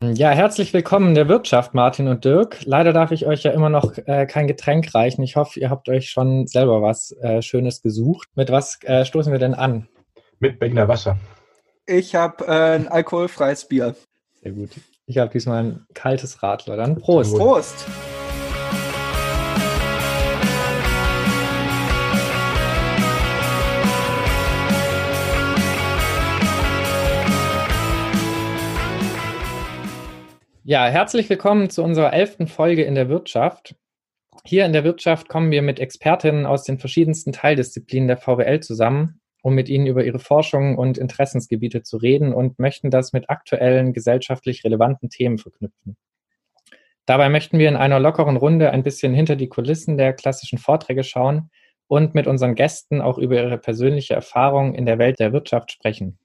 Ja, herzlich willkommen in der Wirtschaft, Martin und Dirk. Leider darf ich euch ja immer noch äh, kein Getränk reichen. Ich hoffe, ihr habt euch schon selber was äh, Schönes gesucht. Mit was äh, stoßen wir denn an? Mit Berliner Wasser. Ich habe äh, ein alkoholfreies Bier. Sehr gut. Ich habe diesmal ein kaltes Radler. Dann Prost. Prost. Ja, herzlich willkommen zu unserer elften Folge in der Wirtschaft. Hier in der Wirtschaft kommen wir mit Expertinnen aus den verschiedensten Teildisziplinen der VWL zusammen, um mit ihnen über ihre Forschung und Interessensgebiete zu reden und möchten das mit aktuellen gesellschaftlich relevanten Themen verknüpfen. Dabei möchten wir in einer lockeren Runde ein bisschen hinter die Kulissen der klassischen Vorträge schauen und mit unseren Gästen auch über ihre persönliche Erfahrung in der Welt der Wirtschaft sprechen.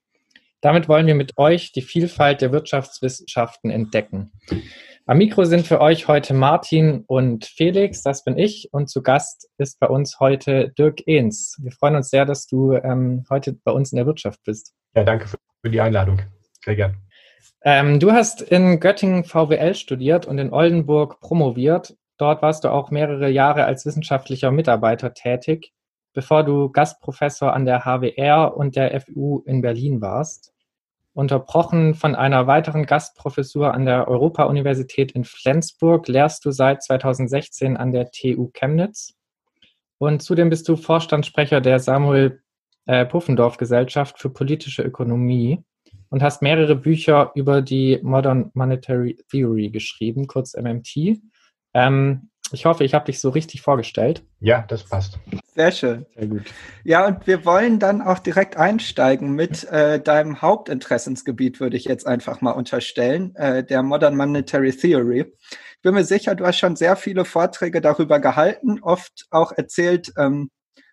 Damit wollen wir mit euch die Vielfalt der Wirtschaftswissenschaften entdecken. Am Mikro sind für euch heute Martin und Felix, das bin ich, und zu Gast ist bei uns heute Dirk Ehns. Wir freuen uns sehr, dass du ähm, heute bei uns in der Wirtschaft bist. Ja, danke für die Einladung. Sehr gern. Ähm, du hast in Göttingen VWL studiert und in Oldenburg promoviert. Dort warst du auch mehrere Jahre als wissenschaftlicher Mitarbeiter tätig, bevor du Gastprofessor an der HWR und der FU in Berlin warst unterbrochen von einer weiteren Gastprofessur an der Europa-Universität in Flensburg, lehrst du seit 2016 an der TU Chemnitz. Und zudem bist du Vorstandssprecher der Samuel äh, Puffendorf Gesellschaft für politische Ökonomie und hast mehrere Bücher über die Modern Monetary Theory geschrieben, kurz MMT. Ähm, ich hoffe, ich habe dich so richtig vorgestellt. Ja, das passt. Sehr schön. Sehr gut. Ja, und wir wollen dann auch direkt einsteigen mit äh, deinem Hauptinteressensgebiet, würde ich jetzt einfach mal unterstellen, äh, der Modern Monetary Theory. Ich bin mir sicher, du hast schon sehr viele Vorträge darüber gehalten, oft auch erzählt, ähm,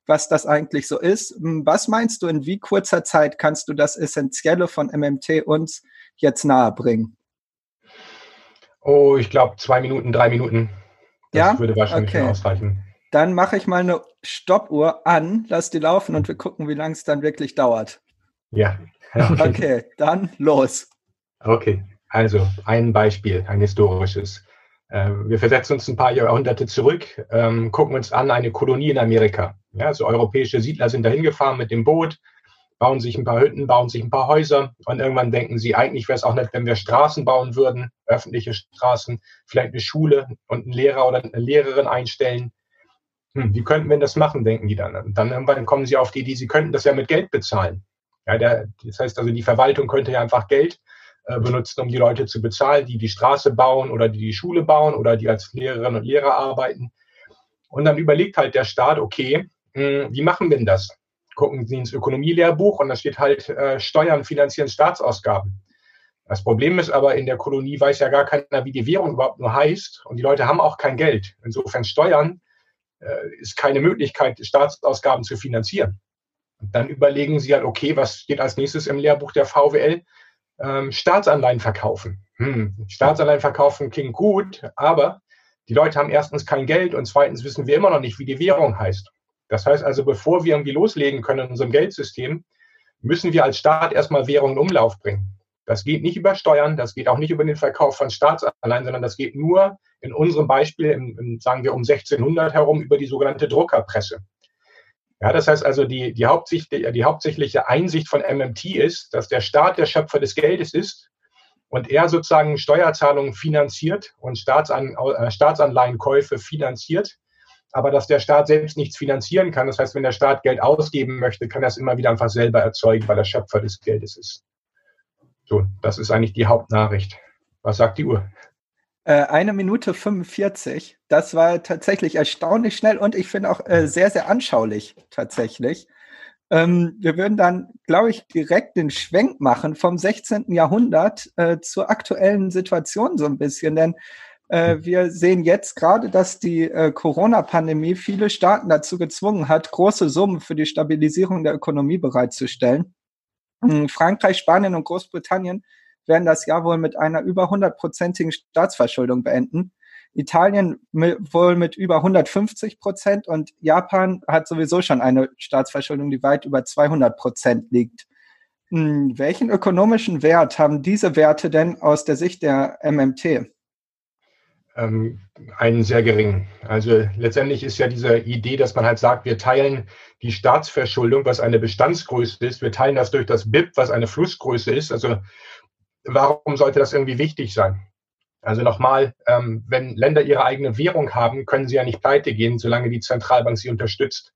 was das eigentlich so ist. Hm, was meinst du, in wie kurzer Zeit kannst du das Essentielle von MMT uns jetzt nahebringen? Oh, ich glaube zwei Minuten, drei Minuten. Das ja? würde wahrscheinlich okay. ausreichen. Dann mache ich mal eine Stoppuhr an, lass die laufen und wir gucken, wie lange es dann wirklich dauert. Ja. Okay. okay, dann los. Okay, also ein Beispiel, ein historisches. Ähm, wir versetzen uns ein paar Jahrhunderte zurück, ähm, gucken uns an eine Kolonie in Amerika. Ja, also europäische Siedler sind dahin gefahren mit dem Boot, bauen sich ein paar Hütten, bauen sich ein paar Häuser und irgendwann denken sie, eigentlich wäre es auch nett, wenn wir Straßen bauen würden, öffentliche Straßen, vielleicht eine Schule und einen Lehrer oder eine Lehrerin einstellen. Hm, wie könnten wir das machen, denken die dann. Und dann irgendwann kommen sie auf die Idee, sie könnten das ja mit Geld bezahlen. Ja, der, das heißt also, die Verwaltung könnte ja einfach Geld äh, benutzen, um die Leute zu bezahlen, die die Straße bauen oder die die Schule bauen oder die als Lehrerinnen und Lehrer arbeiten. Und dann überlegt halt der Staat, okay, mh, hm, wie machen wir denn das? Gucken Sie ins Ökonomielehrbuch und da steht halt, äh, Steuern finanzieren Staatsausgaben. Das Problem ist aber, in der Kolonie weiß ja gar keiner, wie die Währung überhaupt nur heißt und die Leute haben auch kein Geld. Insofern Steuern äh, ist keine Möglichkeit, Staatsausgaben zu finanzieren. Und dann überlegen sie halt, okay, was steht als nächstes im Lehrbuch der VWL? Ähm, Staatsanleihen verkaufen. Hm, Staatsanleihen verkaufen klingt gut, aber die Leute haben erstens kein Geld und zweitens wissen wir immer noch nicht, wie die Währung heißt. Das heißt also, bevor wir irgendwie loslegen können in unserem Geldsystem, müssen wir als Staat erstmal Währungen in Umlauf bringen. Das geht nicht über Steuern, das geht auch nicht über den Verkauf von Staatsanleihen, sondern das geht nur in unserem Beispiel, im, im, sagen wir um 1600 herum, über die sogenannte Druckerpresse. Ja, das heißt also, die, die, hauptsächliche, die hauptsächliche Einsicht von MMT ist, dass der Staat der Schöpfer des Geldes ist und er sozusagen Steuerzahlungen finanziert und Staatsan, äh, Staatsanleihenkäufe finanziert aber dass der Staat selbst nichts finanzieren kann. Das heißt, wenn der Staat Geld ausgeben möchte, kann er es immer wieder einfach selber erzeugen, weil er Schöpfer des Geldes ist. So, das ist eigentlich die Hauptnachricht. Was sagt die Uhr? Äh, eine Minute 45. Das war tatsächlich erstaunlich schnell und ich finde auch äh, sehr, sehr anschaulich tatsächlich. Ähm, wir würden dann, glaube ich, direkt den Schwenk machen vom 16. Jahrhundert äh, zur aktuellen Situation so ein bisschen, denn. Wir sehen jetzt gerade, dass die äh, Corona-Pandemie viele Staaten dazu gezwungen hat, große Summen für die Stabilisierung der Ökonomie bereitzustellen. Hm, Frankreich, Spanien und Großbritannien werden das Jahr wohl mit einer über 100-prozentigen Staatsverschuldung beenden. Italien wohl mit über 150 Prozent und Japan hat sowieso schon eine Staatsverschuldung, die weit über 200 Prozent liegt. Hm, welchen ökonomischen Wert haben diese Werte denn aus der Sicht der MMT? Ähm, einen sehr geringen. Also letztendlich ist ja diese Idee, dass man halt sagt, wir teilen die Staatsverschuldung, was eine Bestandsgröße ist, wir teilen das durch das BIP, was eine Flussgröße ist. Also warum sollte das irgendwie wichtig sein? Also nochmal, ähm, wenn Länder ihre eigene Währung haben, können sie ja nicht pleite gehen, solange die Zentralbank sie unterstützt.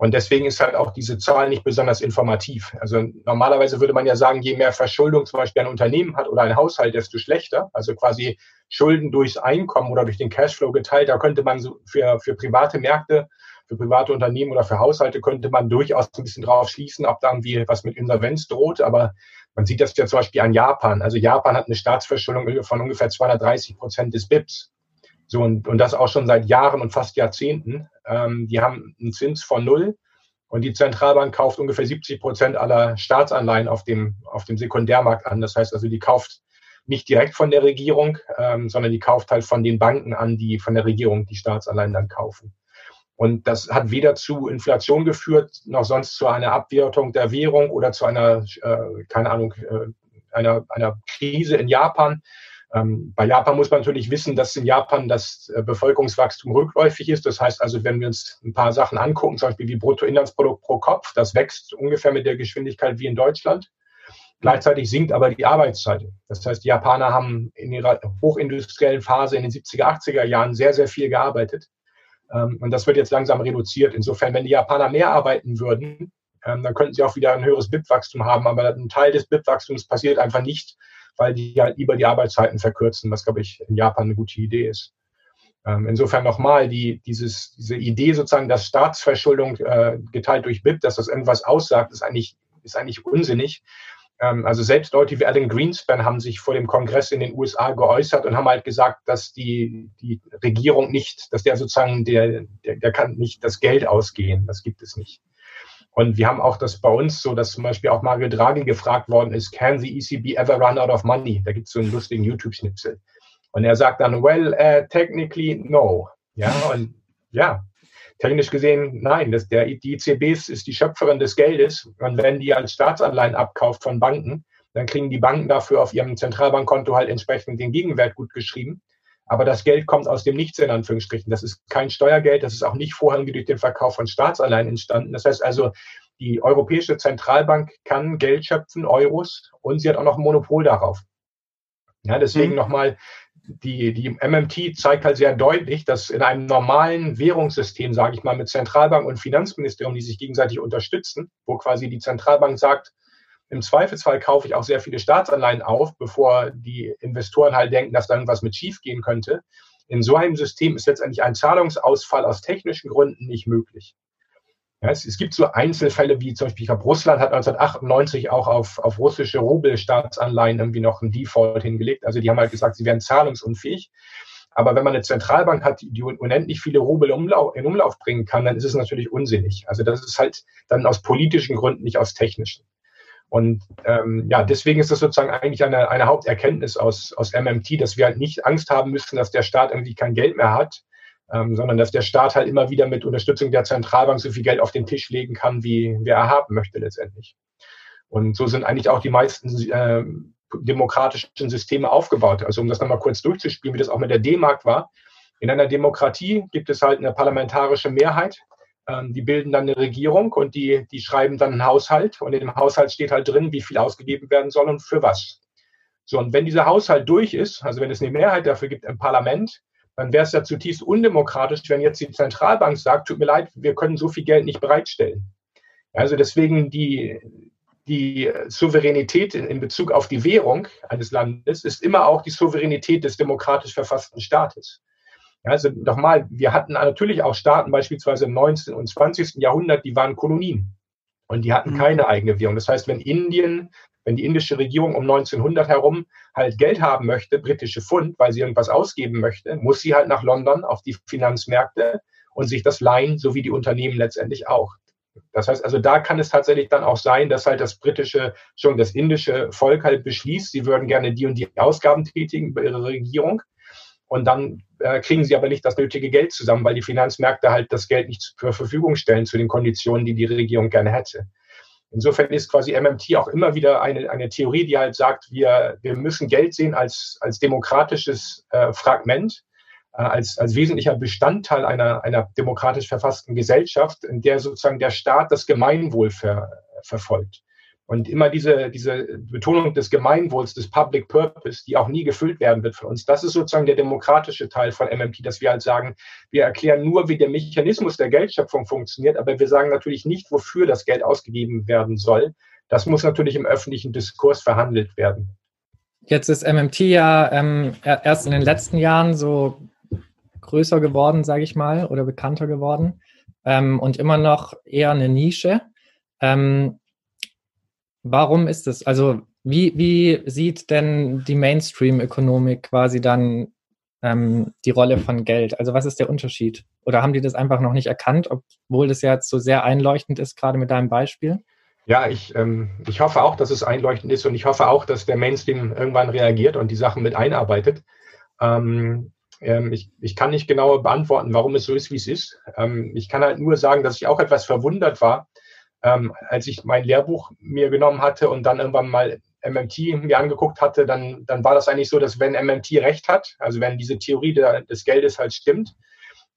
Und deswegen ist halt auch diese Zahl nicht besonders informativ. Also normalerweise würde man ja sagen, je mehr Verschuldung zum Beispiel ein Unternehmen hat oder ein Haushalt, desto schlechter. Also quasi Schulden durchs Einkommen oder durch den Cashflow geteilt. Da könnte man so für, für private Märkte, für private Unternehmen oder für Haushalte könnte man durchaus ein bisschen drauf schließen, ob da irgendwie was mit Insolvenz droht. Aber man sieht das ja zum Beispiel an Japan. Also Japan hat eine Staatsverschuldung von ungefähr 230 Prozent des BIPs. So, und, und das auch schon seit Jahren und fast Jahrzehnten. Ähm, die haben einen Zins von null und die Zentralbank kauft ungefähr 70 Prozent aller Staatsanleihen auf dem, auf dem Sekundärmarkt an. Das heißt also, die kauft nicht direkt von der Regierung, ähm, sondern die kauft halt von den Banken an, die von der Regierung die Staatsanleihen dann kaufen. Und das hat weder zu Inflation geführt, noch sonst zu einer Abwertung der Währung oder zu einer, äh, keine Ahnung, äh, einer, einer Krise in Japan. Ähm, bei Japan muss man natürlich wissen, dass in Japan das äh, Bevölkerungswachstum rückläufig ist. Das heißt also, wenn wir uns ein paar Sachen angucken, zum Beispiel wie Bruttoinlandsprodukt pro Kopf, das wächst ungefähr mit der Geschwindigkeit wie in Deutschland. Gleichzeitig sinkt aber die Arbeitszeit. Das heißt, die Japaner haben in ihrer hochindustriellen Phase in den 70er, 80er Jahren sehr, sehr viel gearbeitet. Ähm, und das wird jetzt langsam reduziert. Insofern, wenn die Japaner mehr arbeiten würden, ähm, dann könnten sie auch wieder ein höheres BIP-Wachstum haben. Aber ein Teil des BIP-Wachstums passiert einfach nicht, weil die halt lieber die Arbeitszeiten verkürzen, was, glaube ich, in Japan eine gute Idee ist. Ähm, insofern nochmal, die, dieses, diese Idee sozusagen, dass Staatsverschuldung äh, geteilt durch BIP, dass das irgendwas aussagt, ist eigentlich, ist eigentlich unsinnig. Ähm, also selbst Leute wie Alan Greenspan haben sich vor dem Kongress in den USA geäußert und haben halt gesagt, dass die, die Regierung nicht, dass der sozusagen, der, der, der kann nicht das Geld ausgehen. Das gibt es nicht. Und wir haben auch das bei uns so, dass zum Beispiel auch Mario Draghi gefragt worden ist, can the ECB ever run out of money? Da gibt es so einen lustigen YouTube-Schnipsel. Und er sagt dann, well, uh, technically no. Ja, und ja, technisch gesehen nein. Das, der, die EZB ist die Schöpferin des Geldes. Und wenn die als Staatsanleihen abkauft von Banken, dann kriegen die Banken dafür auf ihrem Zentralbankkonto halt entsprechend den Gegenwert gut geschrieben. Aber das Geld kommt aus dem Nichts in Anführungsstrichen. Das ist kein Steuergeld, das ist auch nicht vorrangig durch den Verkauf von Staatsanleihen entstanden. Das heißt also, die Europäische Zentralbank kann Geld schöpfen, Euros, und sie hat auch noch ein Monopol darauf. Ja, deswegen mhm. nochmal, die, die MMT zeigt halt sehr deutlich, dass in einem normalen Währungssystem, sage ich mal, mit Zentralbank und Finanzministerium, die sich gegenseitig unterstützen, wo quasi die Zentralbank sagt, im Zweifelsfall kaufe ich auch sehr viele Staatsanleihen auf, bevor die Investoren halt denken, dass da irgendwas mit schief gehen könnte. In so einem System ist letztendlich ein Zahlungsausfall aus technischen Gründen nicht möglich. Ja, es, es, gibt so Einzelfälle, wie zum Beispiel, ich glaube, Russland hat 1998 auch auf, auf russische Rubel-Staatsanleihen irgendwie noch einen Default hingelegt. Also die haben halt gesagt, sie wären zahlungsunfähig. Aber wenn man eine Zentralbank hat, die unendlich viele Rubel in Umlauf bringen kann, dann ist es natürlich unsinnig. Also das ist halt dann aus politischen Gründen, nicht aus technischen. Und ähm, ja, deswegen ist das sozusagen eigentlich eine, eine Haupterkenntnis aus, aus MMT, dass wir halt nicht Angst haben müssen, dass der Staat irgendwie kein Geld mehr hat, ähm, sondern dass der Staat halt immer wieder mit Unterstützung der Zentralbank so viel Geld auf den Tisch legen kann, wie, wie er haben möchte letztendlich. Und so sind eigentlich auch die meisten äh, demokratischen Systeme aufgebaut. Also um das nochmal kurz durchzuspielen, wie das auch mit der D-Mark war. In einer Demokratie gibt es halt eine parlamentarische Mehrheit, die bilden dann eine Regierung und die, die schreiben dann einen Haushalt und in dem Haushalt steht halt drin, wie viel ausgegeben werden soll und für was. So, und wenn dieser Haushalt durch ist, also wenn es eine Mehrheit dafür gibt im Parlament, dann wäre es ja zutiefst undemokratisch, wenn jetzt die Zentralbank sagt, tut mir leid, wir können so viel Geld nicht bereitstellen. Also deswegen die, die Souveränität in Bezug auf die Währung eines Landes ist immer auch die Souveränität des demokratisch verfassten Staates. Also nochmal, wir hatten natürlich auch Staaten beispielsweise im 19. und 20. Jahrhundert, die waren Kolonien und die hatten mhm. keine eigene Währung. Das heißt, wenn Indien, wenn die indische Regierung um 1900 herum halt Geld haben möchte, britische Pfund, weil sie irgendwas ausgeben möchte, muss sie halt nach London auf die Finanzmärkte und sich das leihen, so wie die Unternehmen letztendlich auch. Das heißt also, da kann es tatsächlich dann auch sein, dass halt das britische, schon das indische Volk halt beschließt, sie würden gerne die und die Ausgaben tätigen über ihre Regierung. Und dann äh, kriegen sie aber nicht das nötige Geld zusammen, weil die Finanzmärkte halt das Geld nicht zur Verfügung stellen zu den Konditionen, die die Regierung gerne hätte. Insofern ist quasi MMT auch immer wieder eine, eine Theorie, die halt sagt, wir, wir müssen Geld sehen als, als demokratisches äh, Fragment, äh, als, als wesentlicher Bestandteil einer, einer demokratisch verfassten Gesellschaft, in der sozusagen der Staat das Gemeinwohl ver, verfolgt. Und immer diese, diese Betonung des Gemeinwohls, des Public Purpose, die auch nie gefüllt werden wird von uns, das ist sozusagen der demokratische Teil von MMP, dass wir halt sagen, wir erklären nur, wie der Mechanismus der Geldschöpfung funktioniert, aber wir sagen natürlich nicht, wofür das Geld ausgegeben werden soll. Das muss natürlich im öffentlichen Diskurs verhandelt werden. Jetzt ist MMT ja ähm, erst in den letzten Jahren so größer geworden, sage ich mal, oder bekannter geworden ähm, und immer noch eher eine Nische. Ähm, Warum ist es? Also wie, wie sieht denn die Mainstream-Ökonomik quasi dann ähm, die Rolle von Geld? Also was ist der Unterschied? Oder haben die das einfach noch nicht erkannt, obwohl das ja jetzt so sehr einleuchtend ist, gerade mit deinem Beispiel? Ja, ich, ähm, ich hoffe auch, dass es einleuchtend ist und ich hoffe auch, dass der Mainstream irgendwann reagiert und die Sachen mit einarbeitet. Ähm, ähm, ich, ich kann nicht genau beantworten, warum es so ist, wie es ist. Ähm, ich kann halt nur sagen, dass ich auch etwas verwundert war, ähm, als ich mein Lehrbuch mir genommen hatte und dann irgendwann mal MMT mir angeguckt hatte, dann, dann war das eigentlich so, dass wenn MMT recht hat, also wenn diese Theorie der, des Geldes halt stimmt,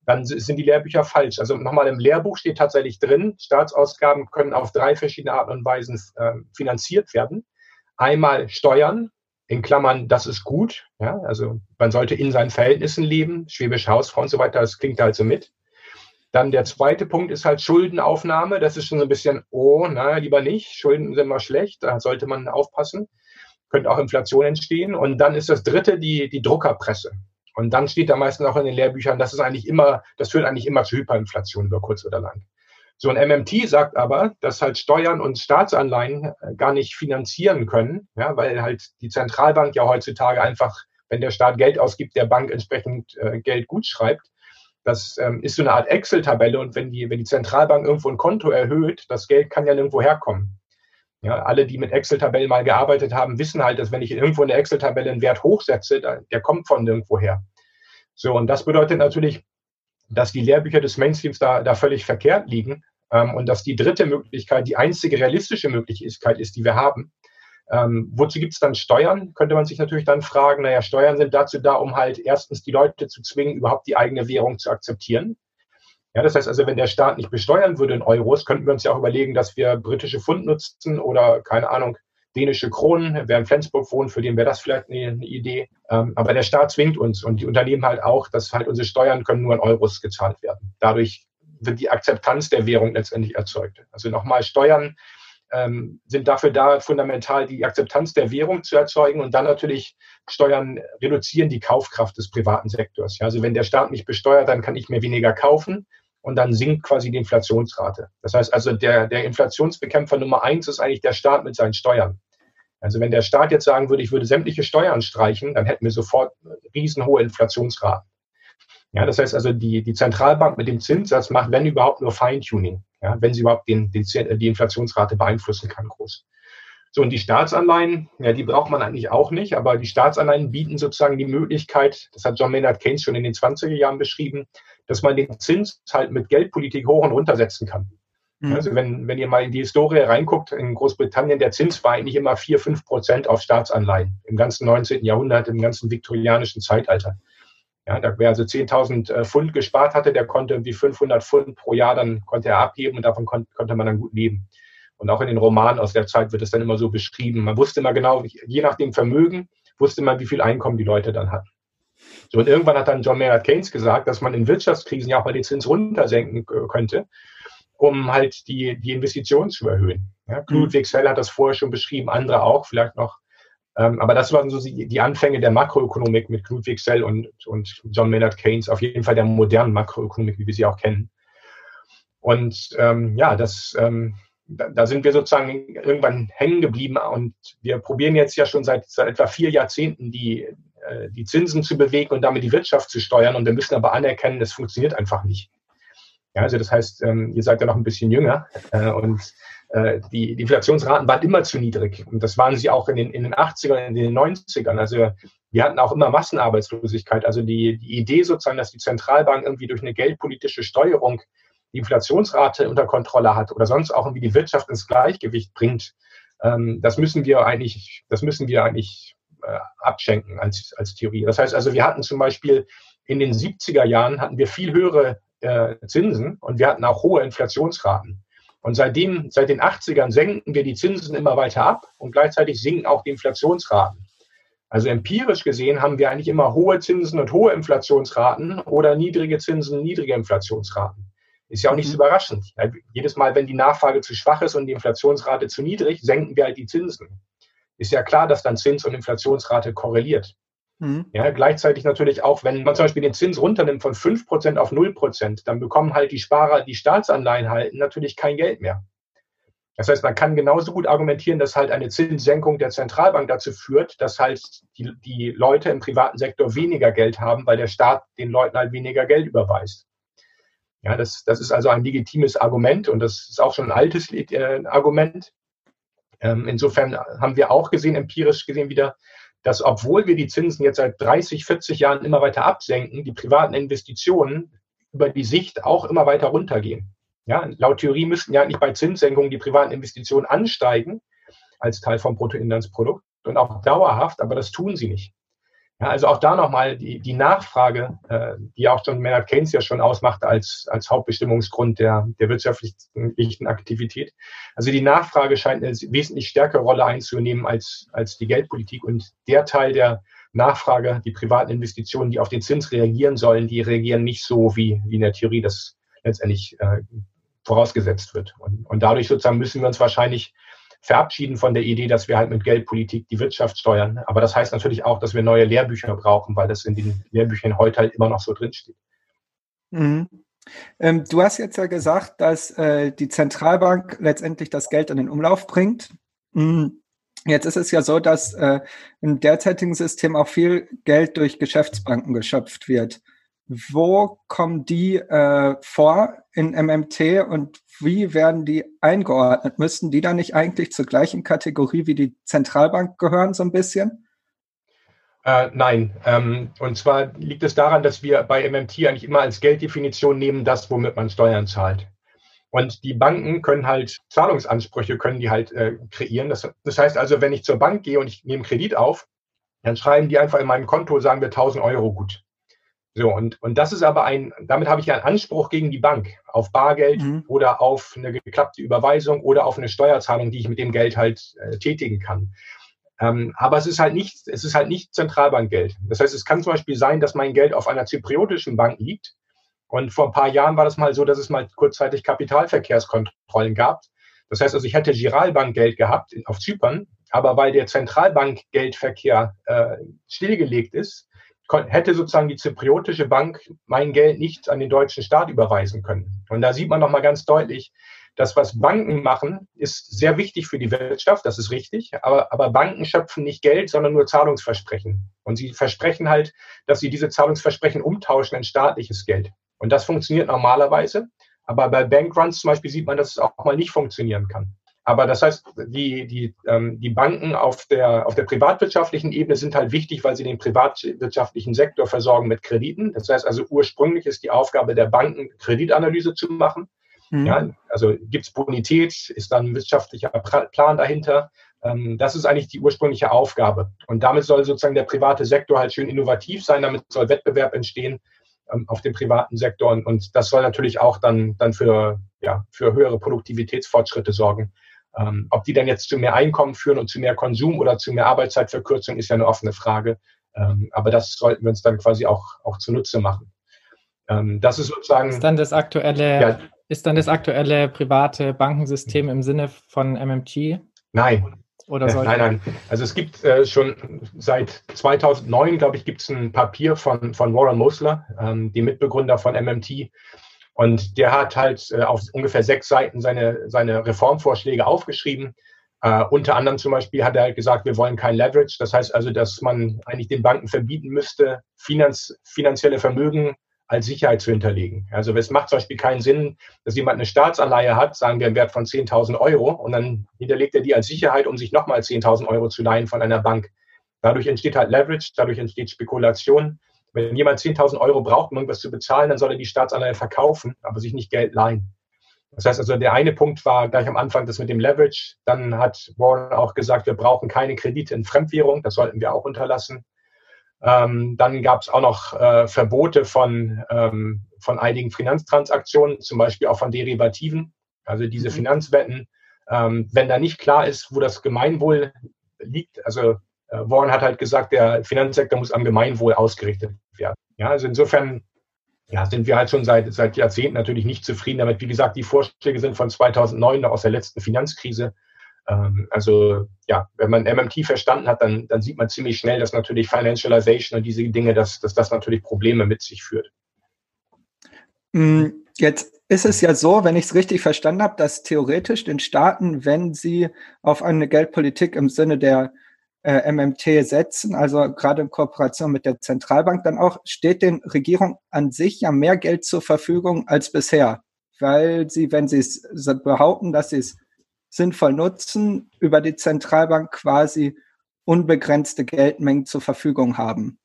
dann sind die Lehrbücher falsch. Also nochmal im Lehrbuch steht tatsächlich drin, Staatsausgaben können auf drei verschiedene Arten und Weisen äh, finanziert werden. Einmal Steuern, in Klammern, das ist gut. Ja, also man sollte in seinen Verhältnissen leben, Schwäbisch Hausfrau und so weiter, das klingt halt so mit. Dann der zweite Punkt ist halt Schuldenaufnahme. Das ist schon so ein bisschen, oh, na, lieber nicht. Schulden sind immer schlecht. Da sollte man aufpassen. Könnte auch Inflation entstehen. Und dann ist das dritte die, die Druckerpresse. Und dann steht da meistens auch in den Lehrbüchern, das ist eigentlich immer, das führt eigentlich immer zu Hyperinflation über kurz oder lang. So ein MMT sagt aber, dass halt Steuern und Staatsanleihen äh, gar nicht finanzieren können, ja, weil halt die Zentralbank ja heutzutage einfach, wenn der Staat Geld ausgibt, der Bank entsprechend äh, Geld gut schreibt. Das ähm, ist so eine Art Excel-Tabelle und wenn die, wenn die Zentralbank irgendwo ein Konto erhöht, das Geld kann ja nirgendwo herkommen. Ja, alle, die mit Excel-Tabellen mal gearbeitet haben, wissen halt, dass wenn ich irgendwo in der Excel-Tabelle einen Wert hochsetze, der, kommt von nirgendwo her. So, und das bedeutet natürlich, dass die Lehrbücher des Mainstreams da, da völlig verkehrt liegen ähm, und dass die dritte Möglichkeit die einzige realistische Möglichkeit ist, die wir haben, ähm, wozu gibt es dann Steuern? Könnte man sich natürlich dann fragen, naja, Steuern sind dazu da, um halt erstens die Leute zu zwingen, überhaupt die eigene Währung zu akzeptieren. Ja, das heißt also, wenn der Staat nicht besteuern würde in Euros, könnten wir uns ja auch überlegen, dass wir britische Pfund nutzen oder, keine Ahnung, dänische Kronen. Wer in Flensburg wohnt, für den wäre das vielleicht eine, Idee. Ähm, aber der Staat zwingt uns und die Unternehmen halt auch, dass halt unsere Steuern können nur in Euros gezahlt werden. Dadurch wird die Akzeptanz der Währung letztendlich erzeugt. Also nochmal Steuern ähm, sind dafür da, fundamental die Akzeptanz der Währung zu erzeugen und dann natürlich Steuern reduzieren die Kaufkraft des privaten Sektors. Ja, also wenn der Staat mich besteuert, dann kann ich mir weniger kaufen und dann sinkt quasi die Inflationsrate. Das heißt also, der, der Inflationsbekämpfer Nummer eins ist eigentlich der Staat mit seinen Steuern. Also wenn der Staat jetzt sagen würde, ich würde sämtliche Steuern streichen, dann hätten wir sofort riesenhohe Inflationsraten. Ja, das heißt also, die, die Zentralbank mit dem Zinssatz macht, wenn überhaupt, nur Feintuning ja, wenn sie überhaupt den, den, die Inflationsrate beeinflussen kann, groß. So, und die Staatsanleihen, ja, die braucht man eigentlich auch nicht, aber die Staatsanleihen bieten sozusagen die Möglichkeit, das hat John Maynard Keynes schon in den 20er Jahren beschrieben, dass man den Zins halt mit Geldpolitik hoch und runter setzen kann. Mhm. Also wenn, wenn ihr mal in die Historie reinguckt, in Großbritannien, der Zins war eigentlich immer 4, 5 Prozent auf Staatsanleihen im ganzen 19. Jahrhundert, im ganzen viktorianischen Zeitalter. Ja, da, wer also 10.000 äh, Pfund gespart hatte, der konnte irgendwie 500 Pfund pro Jahr, dann konnte er abheben und davon kon konnte man dann gut leben. Und auch in den Romanen aus der Zeit wird es dann immer so beschrieben. Man wusste immer genau, je nach dem Vermögen, wusste man, wie viel Einkommen die Leute dann hatten. So, und irgendwann hat dann John Maynard Keynes gesagt, dass man in Wirtschaftskrisen ja auch mal den Zins runtersenken könnte, um halt die, die Investitionen zu erhöhen. Ja, mhm. Wicksell hat das vorher schon beschrieben, andere auch, vielleicht noch aber das waren so die, Anfänge der Makroökonomik mit Knut Wicksell und, und John Maynard Keynes, auf jeden Fall der modernen Makroökonomik, wie wir sie auch kennen. Und ähm, ja, das, ähm, da, da, sind wir sozusagen irgendwann hängen geblieben und wir probieren jetzt ja schon seit, seit etwa vier Jahrzehnten die, äh, die Zinsen zu bewegen und damit die Wirtschaft zu steuern. Und wir müssen aber anerkennen, es funktioniert einfach nicht. Ja, also das heißt, ähm, ihr seid ja noch ein bisschen jünger äh, und die, die Inflationsraten waren immer zu niedrig. Und das waren sie auch in den, in den 80ern, in den 90ern. Also wir hatten auch immer Massenarbeitslosigkeit. Also die, die Idee sozusagen, dass die Zentralbank irgendwie durch eine geldpolitische Steuerung die Inflationsrate unter Kontrolle hat oder sonst auch irgendwie die Wirtschaft ins Gleichgewicht bringt, ähm, das müssen wir eigentlich, das müssen wir eigentlich äh, abschenken als, als Theorie. Das heißt also, wir hatten zum Beispiel in den 70er Jahren hatten wir viel höhere äh, Zinsen und wir hatten auch hohe Inflationsraten. Und seitdem, seit den 80ern senken wir die Zinsen immer weiter ab und gleichzeitig sinken auch die Inflationsraten. Also empirisch gesehen haben wir eigentlich immer hohe Zinsen und hohe Inflationsraten oder niedrige Zinsen, niedrige Inflationsraten. Ist ja auch nicht so mhm. überraschend. Jedes Mal, wenn die Nachfrage zu schwach ist und die Inflationsrate zu niedrig, senken wir halt die Zinsen. Ist ja klar, dass dann Zins- und Inflationsrate korreliert. Mhm. Ja, gleichzeitig natürlich auch, wenn man zum Beispiel den Zins runternimmt von 5% auf 0%, dann bekommen halt die Sparer, die Staatsanleihen halten, natürlich kein Geld mehr. Das heißt, man kann genauso gut argumentieren, dass halt eine Zinssenkung der Zentralbank dazu führt, dass halt die, die Leute im privaten Sektor weniger Geld haben, weil der Staat den Leuten halt weniger Geld überweist. Ja, das, das ist also ein legitimes Argument und das ist auch schon ein altes äh, Argument. Ähm, insofern haben wir auch gesehen, empirisch gesehen wieder, dass obwohl wir die Zinsen jetzt seit 30, 40 Jahren immer weiter absenken, die privaten Investitionen über die Sicht auch immer weiter runtergehen. Ja, laut Theorie müssten ja eigentlich bei Zinssenkungen die privaten Investitionen ansteigen als Teil vom Bruttoinlandsprodukt und auch dauerhaft, aber das tun sie nicht. Ja, also auch da nochmal die, die Nachfrage, äh, die auch John Maynard Keynes ja schon ausmachte als, als Hauptbestimmungsgrund der, der wirtschaftlichen Aktivität. Also die Nachfrage scheint eine wesentlich stärkere Rolle einzunehmen als, als die Geldpolitik und der Teil der Nachfrage, die privaten Investitionen, die auf den Zins reagieren sollen, die reagieren nicht so, wie, wie in der Theorie das letztendlich äh, vorausgesetzt wird. Und, und dadurch sozusagen müssen wir uns wahrscheinlich verabschieden von der Idee, dass wir halt mit Geldpolitik die Wirtschaft steuern. Aber das heißt natürlich auch, dass wir neue Lehrbücher brauchen, weil das in den Lehrbüchern heute halt immer noch so drinsteht. Mhm. Ähm, du hast jetzt ja gesagt, dass äh, die Zentralbank letztendlich das Geld in den Umlauf bringt. Mhm. Jetzt ist es ja so, dass äh, im derzeitigen System auch viel Geld durch Geschäftsbanken geschöpft wird. Wo kommen die äh, vor in MMT und wie werden die eingeordnet? Müssten die dann nicht eigentlich zur gleichen Kategorie wie die Zentralbank gehören, so ein bisschen? Äh, nein. Ähm, und zwar liegt es daran, dass wir bei MMT eigentlich immer als Gelddefinition nehmen, das, womit man Steuern zahlt. Und die Banken können halt Zahlungsansprüche, können die halt äh, kreieren. Das, das heißt also, wenn ich zur Bank gehe und ich nehme Kredit auf, dann schreiben die einfach in meinem Konto, sagen wir 1000 Euro gut. So, und, und das ist aber ein, damit habe ich ja einen Anspruch gegen die Bank auf Bargeld mhm. oder auf eine geklappte Überweisung oder auf eine Steuerzahlung, die ich mit dem Geld halt äh, tätigen kann. Ähm, aber es ist halt nicht, es ist halt nicht Zentralbankgeld. Das heißt, es kann zum Beispiel sein, dass mein Geld auf einer zypriotischen Bank liegt. Und vor ein paar Jahren war das mal so, dass es mal kurzzeitig Kapitalverkehrskontrollen gab. Das heißt also, ich hätte Giralbankgeld gehabt auf Zypern, aber weil der Zentralbankgeldverkehr äh, stillgelegt ist, hätte sozusagen die zypriotische Bank mein Geld nicht an den deutschen Staat überweisen können. Und da sieht man nochmal ganz deutlich, das, was Banken machen, ist sehr wichtig für die Wirtschaft, das ist richtig, aber, aber Banken schöpfen nicht Geld, sondern nur Zahlungsversprechen. Und sie versprechen halt, dass sie diese Zahlungsversprechen umtauschen in staatliches Geld. Und das funktioniert normalerweise, aber bei Bankruns zum Beispiel sieht man, dass es auch mal nicht funktionieren kann. Aber das heißt, die, die, ähm, die Banken auf der, auf der privatwirtschaftlichen Ebene sind halt wichtig, weil sie den privatwirtschaftlichen Sektor versorgen mit Krediten. Das heißt also, ursprünglich ist die Aufgabe der Banken, Kreditanalyse zu machen. Mhm. Ja, also gibt es Bonität, ist dann ein wirtschaftlicher Plan dahinter. Ähm, das ist eigentlich die ursprüngliche Aufgabe. Und damit soll sozusagen der private Sektor halt schön innovativ sein, damit soll Wettbewerb entstehen ähm, auf dem privaten Sektor. Und, und das soll natürlich auch dann, dann für, ja, für höhere Produktivitätsfortschritte sorgen. Ähm, ob die dann jetzt zu mehr Einkommen führen und zu mehr Konsum oder zu mehr Arbeitszeitverkürzung, ist ja eine offene Frage. Ähm, aber das sollten wir uns dann quasi auch, auch zunutze machen. Ähm, das ist sozusagen. Ist dann das aktuelle, ja, ist dann das aktuelle private Bankensystem im Sinne von MMT? Nein. Oder sollte nein, nein. Also es gibt äh, schon seit 2009, glaube ich, gibt es ein Papier von, von Warren Mosler, ähm, dem Mitbegründer von MMT, und der hat halt äh, auf ungefähr sechs Seiten seine, seine Reformvorschläge aufgeschrieben. Uh, unter anderem zum Beispiel hat er halt gesagt, wir wollen kein Leverage. Das heißt also, dass man eigentlich den Banken verbieten müsste, finanz, finanzielle Vermögen als Sicherheit zu hinterlegen. Also es macht zum Beispiel keinen Sinn, dass jemand eine Staatsanleihe hat, sagen wir im Wert von 10.000 Euro, und dann hinterlegt er die als Sicherheit, um sich nochmal 10.000 Euro zu leihen von einer Bank. Dadurch entsteht halt Leverage, dadurch entsteht Spekulation Wenn jemand 10.000 Euro braucht, um irgendwas zu bezahlen, dann soll er die Staatsanleihen verkaufen, aber sich nicht Geld leihen. Das heißt also, der eine Punkt war gleich am Anfang das mit dem Leverage. Dann hat Warren auch gesagt, wir brauchen keine Kredite in Fremdwährung. Das sollten wir auch unterlassen. Ähm, dann gab es auch noch äh, Verbote von, ähm, von einigen Finanztransaktionen, zum Beispiel auch von Derivativen, also diese mhm. Finanzwetten. Ähm, wenn da nicht klar ist, wo das Gemeinwohl liegt, also Warren hat halt gesagt, der Finanzsektor muss am Gemeinwohl ausgerichtet werden. Ja, also insofern ja, sind wir halt schon seit, seit Jahrzehnten natürlich nicht zufrieden damit. Wie gesagt, die Vorschläge sind von 2009 aus der letzten Finanzkrise. Ähm, also ja, wenn man MMT verstanden hat, dann, dann sieht man ziemlich schnell, dass natürlich Financialization und diese Dinge, dass, dass das natürlich Probleme mit sich führt. Mm, jetzt ist es ja so, wenn ich es richtig verstanden habe, dass theoretisch den Staaten, wenn sie auf eine Geldpolitik im Sinne der äh, MMT setzen, also gerade in Kooperation mit der Zentralbank, dann auch steht den Regierungen an sich ja mehr Geld zur Verfügung als bisher, weil sie, wenn sie es behaupten, dass sie es sinnvoll nutzen, über die Zentralbank quasi unbegrenzte Geldmengen zur Verfügung haben.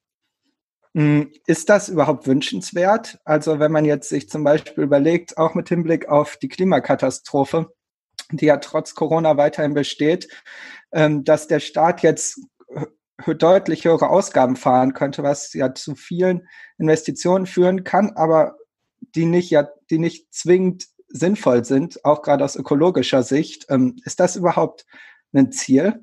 Hm, ist das überhaupt wünschenswert? Also wenn man jetzt sich zum Beispiel überlegt, auch mit Hinblick auf die Klimakatastrophe, die ja trotz Corona weiterhin besteht, dass der Staat jetzt deutlich höhere Ausgaben fahren könnte, was ja zu vielen Investitionen führen kann, aber die nicht ja, die nicht zwingend sinnvoll sind, auch gerade aus ökologischer Sicht. Ähm, ist das überhaupt ein Ziel?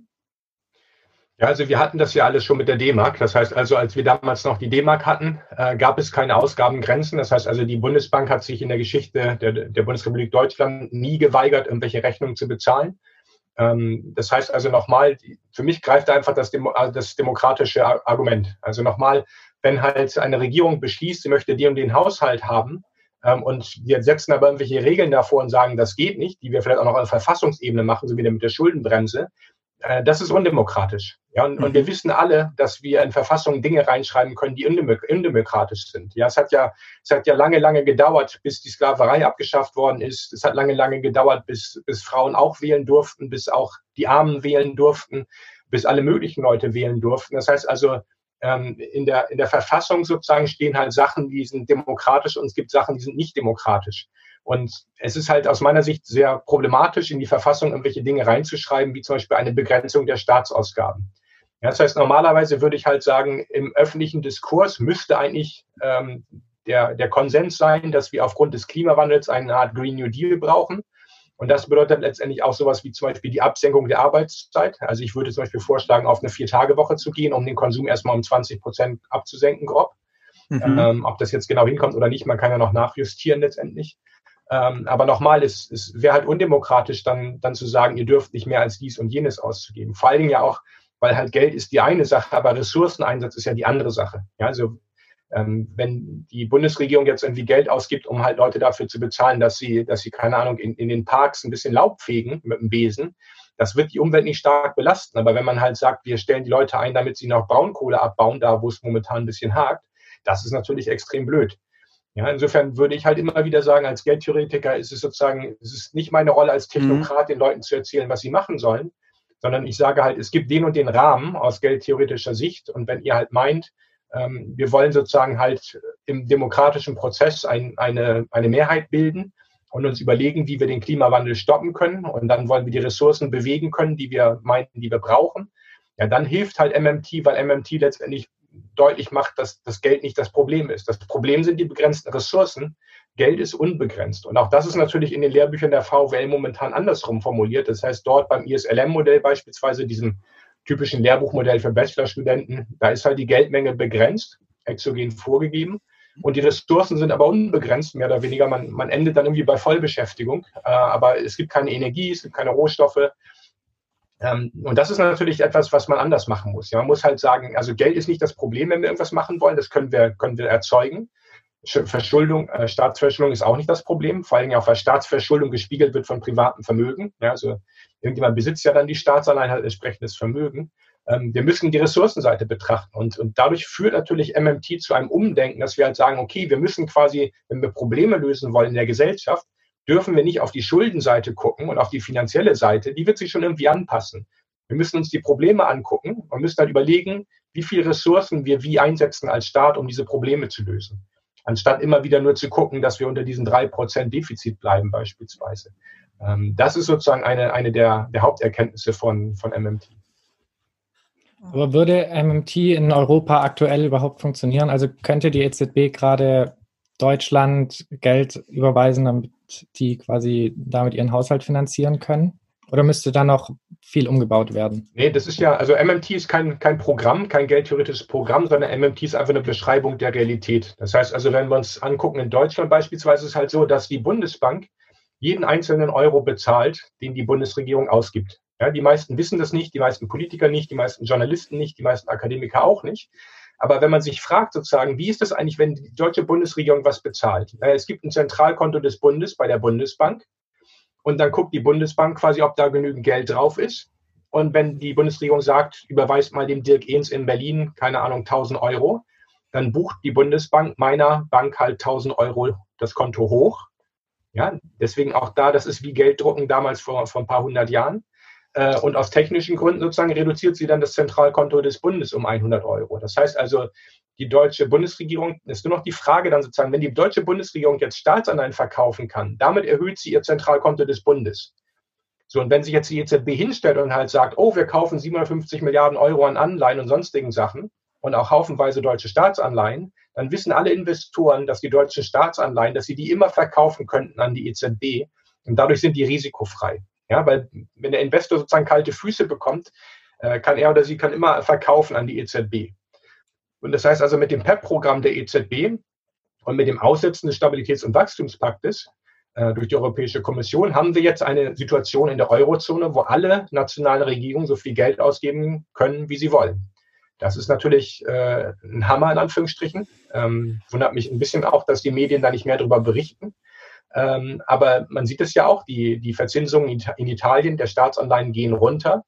Ja, also wir hatten das ja alles schon mit der D-Mark. Das heißt also, als wir damals noch die D-Mark hatten, äh, gab es keine Ausgabengrenzen. Das heißt also, die Bundesbank hat sich in der Geschichte der, der Bundesrepublik Deutschland nie geweigert, irgendwelche Rechnungen zu bezahlen. Ähm, das heißt also nochmal, für mich greift einfach das, Demo, also das demokratische Argument. Also nochmal, wenn halt eine Regierung beschließt, sie möchte den und den Haushalt haben, ähm, und wir setzen aber irgendwelche Regeln davor und sagen, das geht nicht, die wir vielleicht auch noch auf Verfassungsebene machen, so wie mit der Schuldenbremse, äh, das ist undemokratisch. Ja, und, mhm. und, wir wissen alle, dass wir in Verfassungen Dinge reinschreiben können, die undemokratisch sind. Ja, es hat ja, es hat ja lange, lange gedauert, bis die Sklaverei abgeschafft worden ist. Es hat lange, lange gedauert, bis, bis Frauen auch wählen durften, bis auch die Armen wählen durften, bis alle möglichen Leute wählen durften. Das heißt also, ähm, in der, in der Verfassung sozusagen stehen halt Sachen, die sind demokratisch und es gibt Sachen, die sind nicht demokratisch. Und es ist halt aus meiner Sicht sehr problematisch, in die Verfassung irgendwelche Dinge reinzuschreiben, wie zum Beispiel eine Begrenzung der Staatsausgaben. Ja, das heißt, normalerweise würde ich halt sagen, im öffentlichen Diskurs müsste eigentlich ähm, der, der Konsens sein, dass wir aufgrund des Klimawandels eine Art Green New Deal brauchen. Und das bedeutet letztendlich auch sowas wie zum Beispiel die Absenkung der Arbeitszeit. Also ich würde zum Beispiel vorschlagen, auf eine Vier-Tage-Woche zu gehen, um den Konsum erstmal um 20 Prozent abzusenken, grob. Mhm. Ähm, ob das jetzt genau hinkommt oder nicht, man kann ja noch nachjustieren letztendlich. Ähm, aber nochmal, es, es wäre halt undemokratisch, dann, dann zu sagen, ihr dürft nicht mehr als dies und jenes auszugeben. Vor allen Dingen ja auch, weil halt Geld ist die eine Sache, aber Ressourceneinsatz ist ja die andere Sache. Ja, also ähm, wenn die Bundesregierung jetzt irgendwie Geld ausgibt, um halt Leute dafür zu bezahlen, dass sie, dass sie, keine Ahnung, in, in den Parks ein bisschen Laub fegen mit dem Besen, das wird die Umwelt nicht stark belasten. Aber wenn man halt sagt, wir stellen die Leute ein, damit sie noch Braunkohle abbauen, da wo es momentan ein bisschen hakt, das ist natürlich extrem blöd. Ja, insofern würde ich halt immer wieder sagen, als Geldtheoretiker ist es sozusagen, es ist nicht meine Rolle als Technokrat, mhm. den Leuten zu erzählen, was sie machen sollen, sondern ich sage halt, es gibt den und den Rahmen aus geldtheoretischer Sicht. Und wenn ihr halt meint, ähm, wir wollen sozusagen halt im demokratischen Prozess ein, eine, eine Mehrheit bilden und uns überlegen, wie wir den Klimawandel stoppen können. Und dann wollen wir die Ressourcen bewegen können, die wir meinten, die wir brauchen. Ja, dann hilft halt MMT, weil MMT letztendlich deutlich macht, dass das Geld nicht das Problem ist. Das Problem sind die begrenzten Ressourcen. Geld ist unbegrenzt. Und auch das ist natürlich in den Lehrbüchern der VWL momentan andersrum formuliert. Das heißt, dort beim ISLM-Modell beispielsweise, diesem typischen Lehrbuchmodell für Bachelorstudenten, da ist halt die Geldmenge begrenzt, exogen vorgegeben. Und die Ressourcen sind aber unbegrenzt, mehr oder weniger. Man, man endet dann irgendwie bei Vollbeschäftigung. Äh, aber es gibt keine Energie, es gibt keine Rohstoffe. Ähm, und das ist natürlich etwas, was man anders machen muss. Ja, man muss halt sagen, also Geld ist nicht das Problem, wenn wir irgendwas machen wollen. Das können wir, können wir erzeugen. Verschuldung, äh, Staatsverschuldung ist auch nicht das Problem, vor allem auch, weil Staatsverschuldung gespiegelt wird von privatem Vermögen. Ja, also irgendjemand besitzt ja dann die Staatsanleihen, hat entsprechendes Vermögen. Ähm, wir müssen die Ressourcenseite betrachten und, und dadurch führt natürlich MMT zu einem Umdenken, dass wir halt sagen, okay, wir müssen quasi, wenn wir Probleme lösen wollen in der Gesellschaft, dürfen wir nicht auf die Schuldenseite gucken und auf die finanzielle Seite, die wird sich schon irgendwie anpassen. Wir müssen uns die Probleme angucken und müssen dann überlegen, wie viele Ressourcen wir wie einsetzen als Staat, um diese Probleme zu lösen. Anstatt immer wieder nur zu gucken, dass wir unter diesen drei Prozent Defizit bleiben beispielsweise. Ähm, das ist sozusagen eine, eine der, der Haupterkenntnisse von, von MMT. Aber würde MMT in Europa aktuell überhaupt funktionieren? Also könnte die EZB gerade Deutschland Geld überweisen, damit die quasi damit ihren Haushalt finanzieren können? Oder müsste da noch viel umgebaut werden? Nee, das ist ja, also MMT ist kein, kein Programm, kein geldtheoretisches Programm, sondern MMT ist einfach eine Beschreibung der Realität. Das heißt also, wenn wir uns angucken, in Deutschland beispielsweise ist es halt so, dass die Bundesbank jeden einzelnen Euro bezahlt, den die Bundesregierung ausgibt. Ja, die meisten wissen das nicht, die meisten Politiker nicht, die meisten Journalisten nicht, die meisten Akademiker auch nicht. Aber wenn man sich fragt sozusagen, wie ist das eigentlich, wenn die deutsche Bundesregierung was bezahlt? Es gibt ein Zentralkonto des Bundes bei der Bundesbank und dann guckt die Bundesbank quasi, ob da genügend Geld drauf ist. Und wenn die Bundesregierung sagt, überweist mal dem Dirk Ehns in Berlin, keine Ahnung, 1000 Euro, dann bucht die Bundesbank meiner Bank halt 1000 Euro das Konto hoch. Ja, deswegen auch da, das ist wie Gelddrucken damals vor, vor ein paar hundert Jahren. Äh, und aus technischen Gründen sozusagen reduziert sie dann das Zentralkonto des Bundes um 100 Euro. Das heißt also, die deutsche Bundesregierung, ist nur noch die Frage dann sozusagen, wenn die deutsche Bundesregierung jetzt Staatsanleihen verkaufen kann, damit erhöht sie ihr Zentralkonto des Bundes. So, und wenn sich jetzt die EZB hinstellt und halt sagt, oh, wir kaufen 750 Milliarden Euro an Anleihen und sonstigen Sachen und auch haufenweise deutsche Staatsanleihen, dann wissen alle Investoren, dass die deutschen Staatsanleihen, dass sie die immer verkaufen könnten an die EZB und dadurch sind die risikofrei. Ja, weil wenn der Investor sozusagen kalte Füße bekommt, äh, kann er oder sie kann immer verkaufen an die EZB. Und das heißt also mit dem PEP-Programm der EZB und mit dem Aussetzen des Stabilitäts- und Wachstumspaktes äh, durch die Europäische Kommission haben wir jetzt eine Situation in der Eurozone, wo alle nationalen Regierungen so viel Geld ausgeben können, wie sie wollen. Das ist natürlich äh, ein Hammer in Anführungsstrichen. Ähm, wundert mich ein bisschen auch, dass die Medien da nicht mehr darüber berichten. Ähm, aber man sieht es ja auch, die, die Verzinsungen in Italien der Staatsanleihen gehen runter.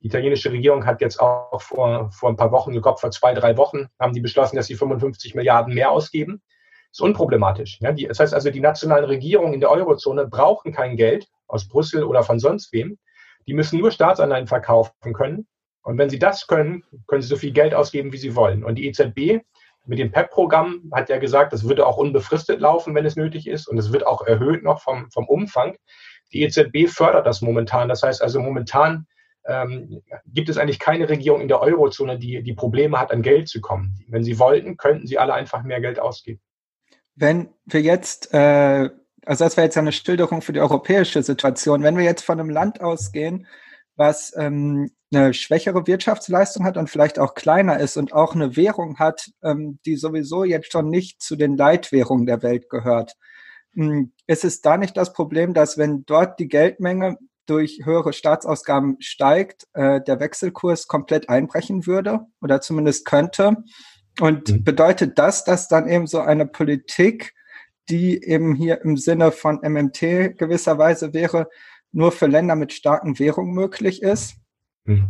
Die italienische Regierung hat jetzt auch vor, vor ein paar Wochen, ich vor zwei, drei Wochen, haben die beschlossen, dass sie 55 Milliarden mehr ausgeben. Ist unproblematisch. Ja? Die, das heißt also, die nationalen Regierungen in der Eurozone brauchen kein Geld aus Brüssel oder von sonst wem. Die müssen nur Staatsanleihen verkaufen können. Und wenn sie das können, können sie so viel Geld ausgeben, wie sie wollen. Und die EZB mit dem PEP-Programm hat er gesagt, das würde auch unbefristet laufen, wenn es nötig ist. Und es wird auch erhöht noch vom, vom Umfang. Die EZB fördert das momentan. Das heißt also momentan ähm, gibt es eigentlich keine Regierung in der Eurozone, die, die Probleme hat, an Geld zu kommen. Wenn sie wollten, könnten sie alle einfach mehr Geld ausgeben. Wenn wir jetzt, äh, also das wäre jetzt eine Schilderung für die europäische Situation, wenn wir jetzt von einem Land ausgehen, was ähm, eine schwächere Wirtschaftsleistung hat und vielleicht auch kleiner ist und auch eine Währung hat, ähm, die sowieso jetzt schon nicht zu den Leitwährungen der Welt gehört. Ähm, ist es da nicht das Problem, dass wenn dort die Geldmenge durch höhere Staatsausgaben steigt, äh, der Wechselkurs komplett einbrechen würde oder zumindest könnte? Und mhm. bedeutet das, dass dann eben so eine Politik, die eben hier im Sinne von MMT gewisserweise wäre, nur für Länder mit starken Währungen möglich ist? Hm.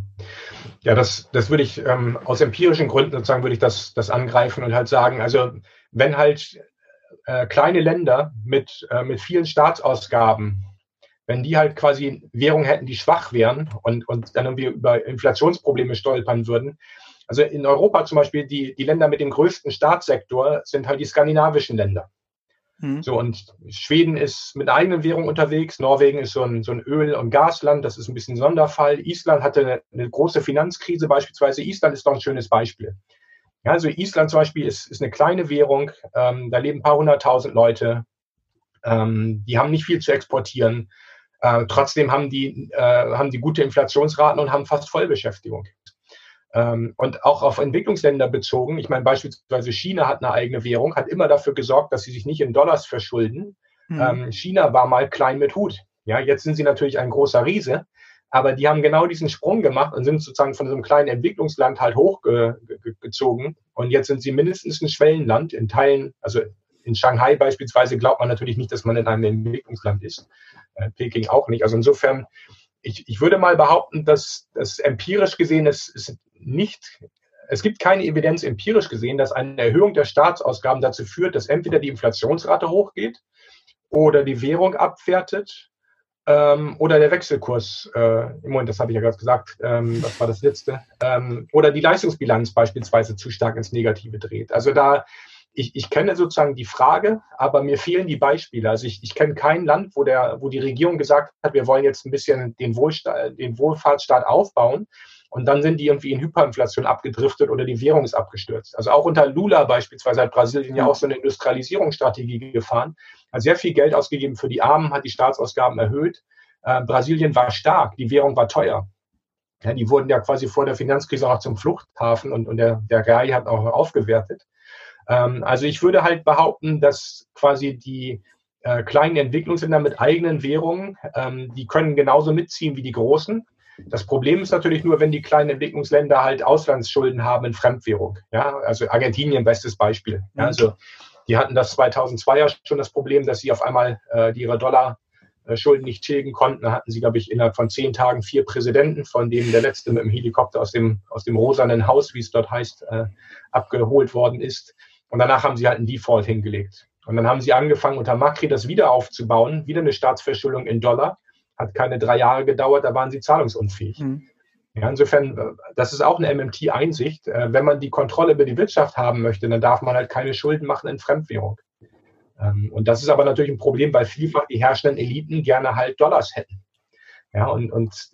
Ja, das, das würde ich ähm, aus empirischen Gründen sozusagen würde ich das, das angreifen und halt sagen, also wenn halt äh, kleine Länder mit, äh, mit vielen Staatsausgaben, wenn die halt quasi Währungen hätten, die schwach wären und, und dann irgendwie über Inflationsprobleme stolpern würden. Also in Europa zum Beispiel, die, die Länder mit dem größten Staatssektor sind halt die skandinavischen Länder. Mhm. So, und Schweden ist mit eigenen Währung unterwegs. Norwegen ist so ein, so ein Öl- und Gasland. Das ist ein bisschen Sonderfall. Island hatte eine, eine große Finanzkrise beispielsweise. Island ist doch ein schönes Beispiel. Ja, also Island zum Beispiel ist, ist eine kleine Währung. Ähm, da leben ein paar hunderttausend Leute. Ähm, die haben nicht viel zu exportieren. Äh, trotzdem haben die, äh, haben die gute Inflationsraten und haben fast Vollbeschäftigung. Ähm, und auch auf Entwicklungsländer bezogen. Ich meine, beispielsweise China hat eine eigene Währung, hat immer dafür gesorgt, dass sie sich nicht in Dollars verschulden. Mhm. China war mal klein mit Hut. Ja, jetzt sind sie natürlich ein großer Riese, aber die haben genau diesen Sprung gemacht und sind sozusagen von so einem kleinen Entwicklungsland halt hochgezogen. Und jetzt sind sie mindestens ein Schwellenland in Teilen, also in Shanghai beispielsweise glaubt man natürlich nicht, dass man in einem Entwicklungsland ist. Äh, Peking auch nicht. Also insofern, ich, ich würde mal behaupten, dass das empirisch gesehen ist, ist nicht, es gibt keine Evidenz empirisch gesehen, dass eine Erhöhung der Staatsausgaben dazu führt, dass entweder die Inflationsrate hochgeht oder die Währung abwertet ähm, oder der Wechselkurs, äh, im Moment, das habe ich ja gerade gesagt, ähm, das war das letzte, ähm, oder die Leistungsbilanz beispielsweise zu stark ins Negative dreht. Also da, ich, ich kenne sozusagen die Frage, aber mir fehlen die Beispiele. Also ich, ich kenne kein Land, wo, der, wo die Regierung gesagt hat, wir wollen jetzt ein bisschen den, Wohlsta den Wohlfahrtsstaat aufbauen. Und dann sind die irgendwie in Hyperinflation abgedriftet oder die Währung ist abgestürzt. Also auch unter Lula beispielsweise hat Brasilien ja auch so eine Industrialisierungsstrategie gefahren, hat sehr viel Geld ausgegeben für die Armen, hat die Staatsausgaben erhöht. Äh, Brasilien war stark, die Währung war teuer. Ja, die wurden ja quasi vor der Finanzkrise auch zum Fluchthafen und, und der, der Rai hat auch aufgewertet. Ähm, also ich würde halt behaupten, dass quasi die äh, kleinen Entwicklungsländer mit eigenen Währungen, ähm, die können genauso mitziehen wie die großen. Das Problem ist natürlich nur, wenn die kleinen Entwicklungsländer halt Auslandsschulden haben in Fremdwährung. Ja, also Argentinien, bestes Beispiel. Ja, mhm. also die hatten das 2002 ja schon das Problem, dass sie auf einmal äh, ihre Dollar-Schulden nicht tilgen konnten. Da hatten sie, glaube ich, innerhalb von zehn Tagen vier Präsidenten, von denen der letzte mit dem Helikopter aus dem, aus dem rosanen Haus, wie es dort heißt, äh, abgeholt worden ist. Und danach haben sie halt einen Default hingelegt. Und dann haben sie angefangen, unter Macri das wieder aufzubauen, wieder eine Staatsverschuldung in Dollar hat keine drei Jahre gedauert, da waren sie zahlungsunfähig. Mhm. Ja, insofern, äh, das ist auch eine MMT-Einsicht. Äh, wenn man die Kontrolle über die Wirtschaft haben möchte, dann darf man halt keine Schulden machen in Fremdwährung. Ähm, und das ist aber natürlich ein Problem, weil vielfach die herrschenden Eliten gerne halt Dollars hätten. Ja, und, und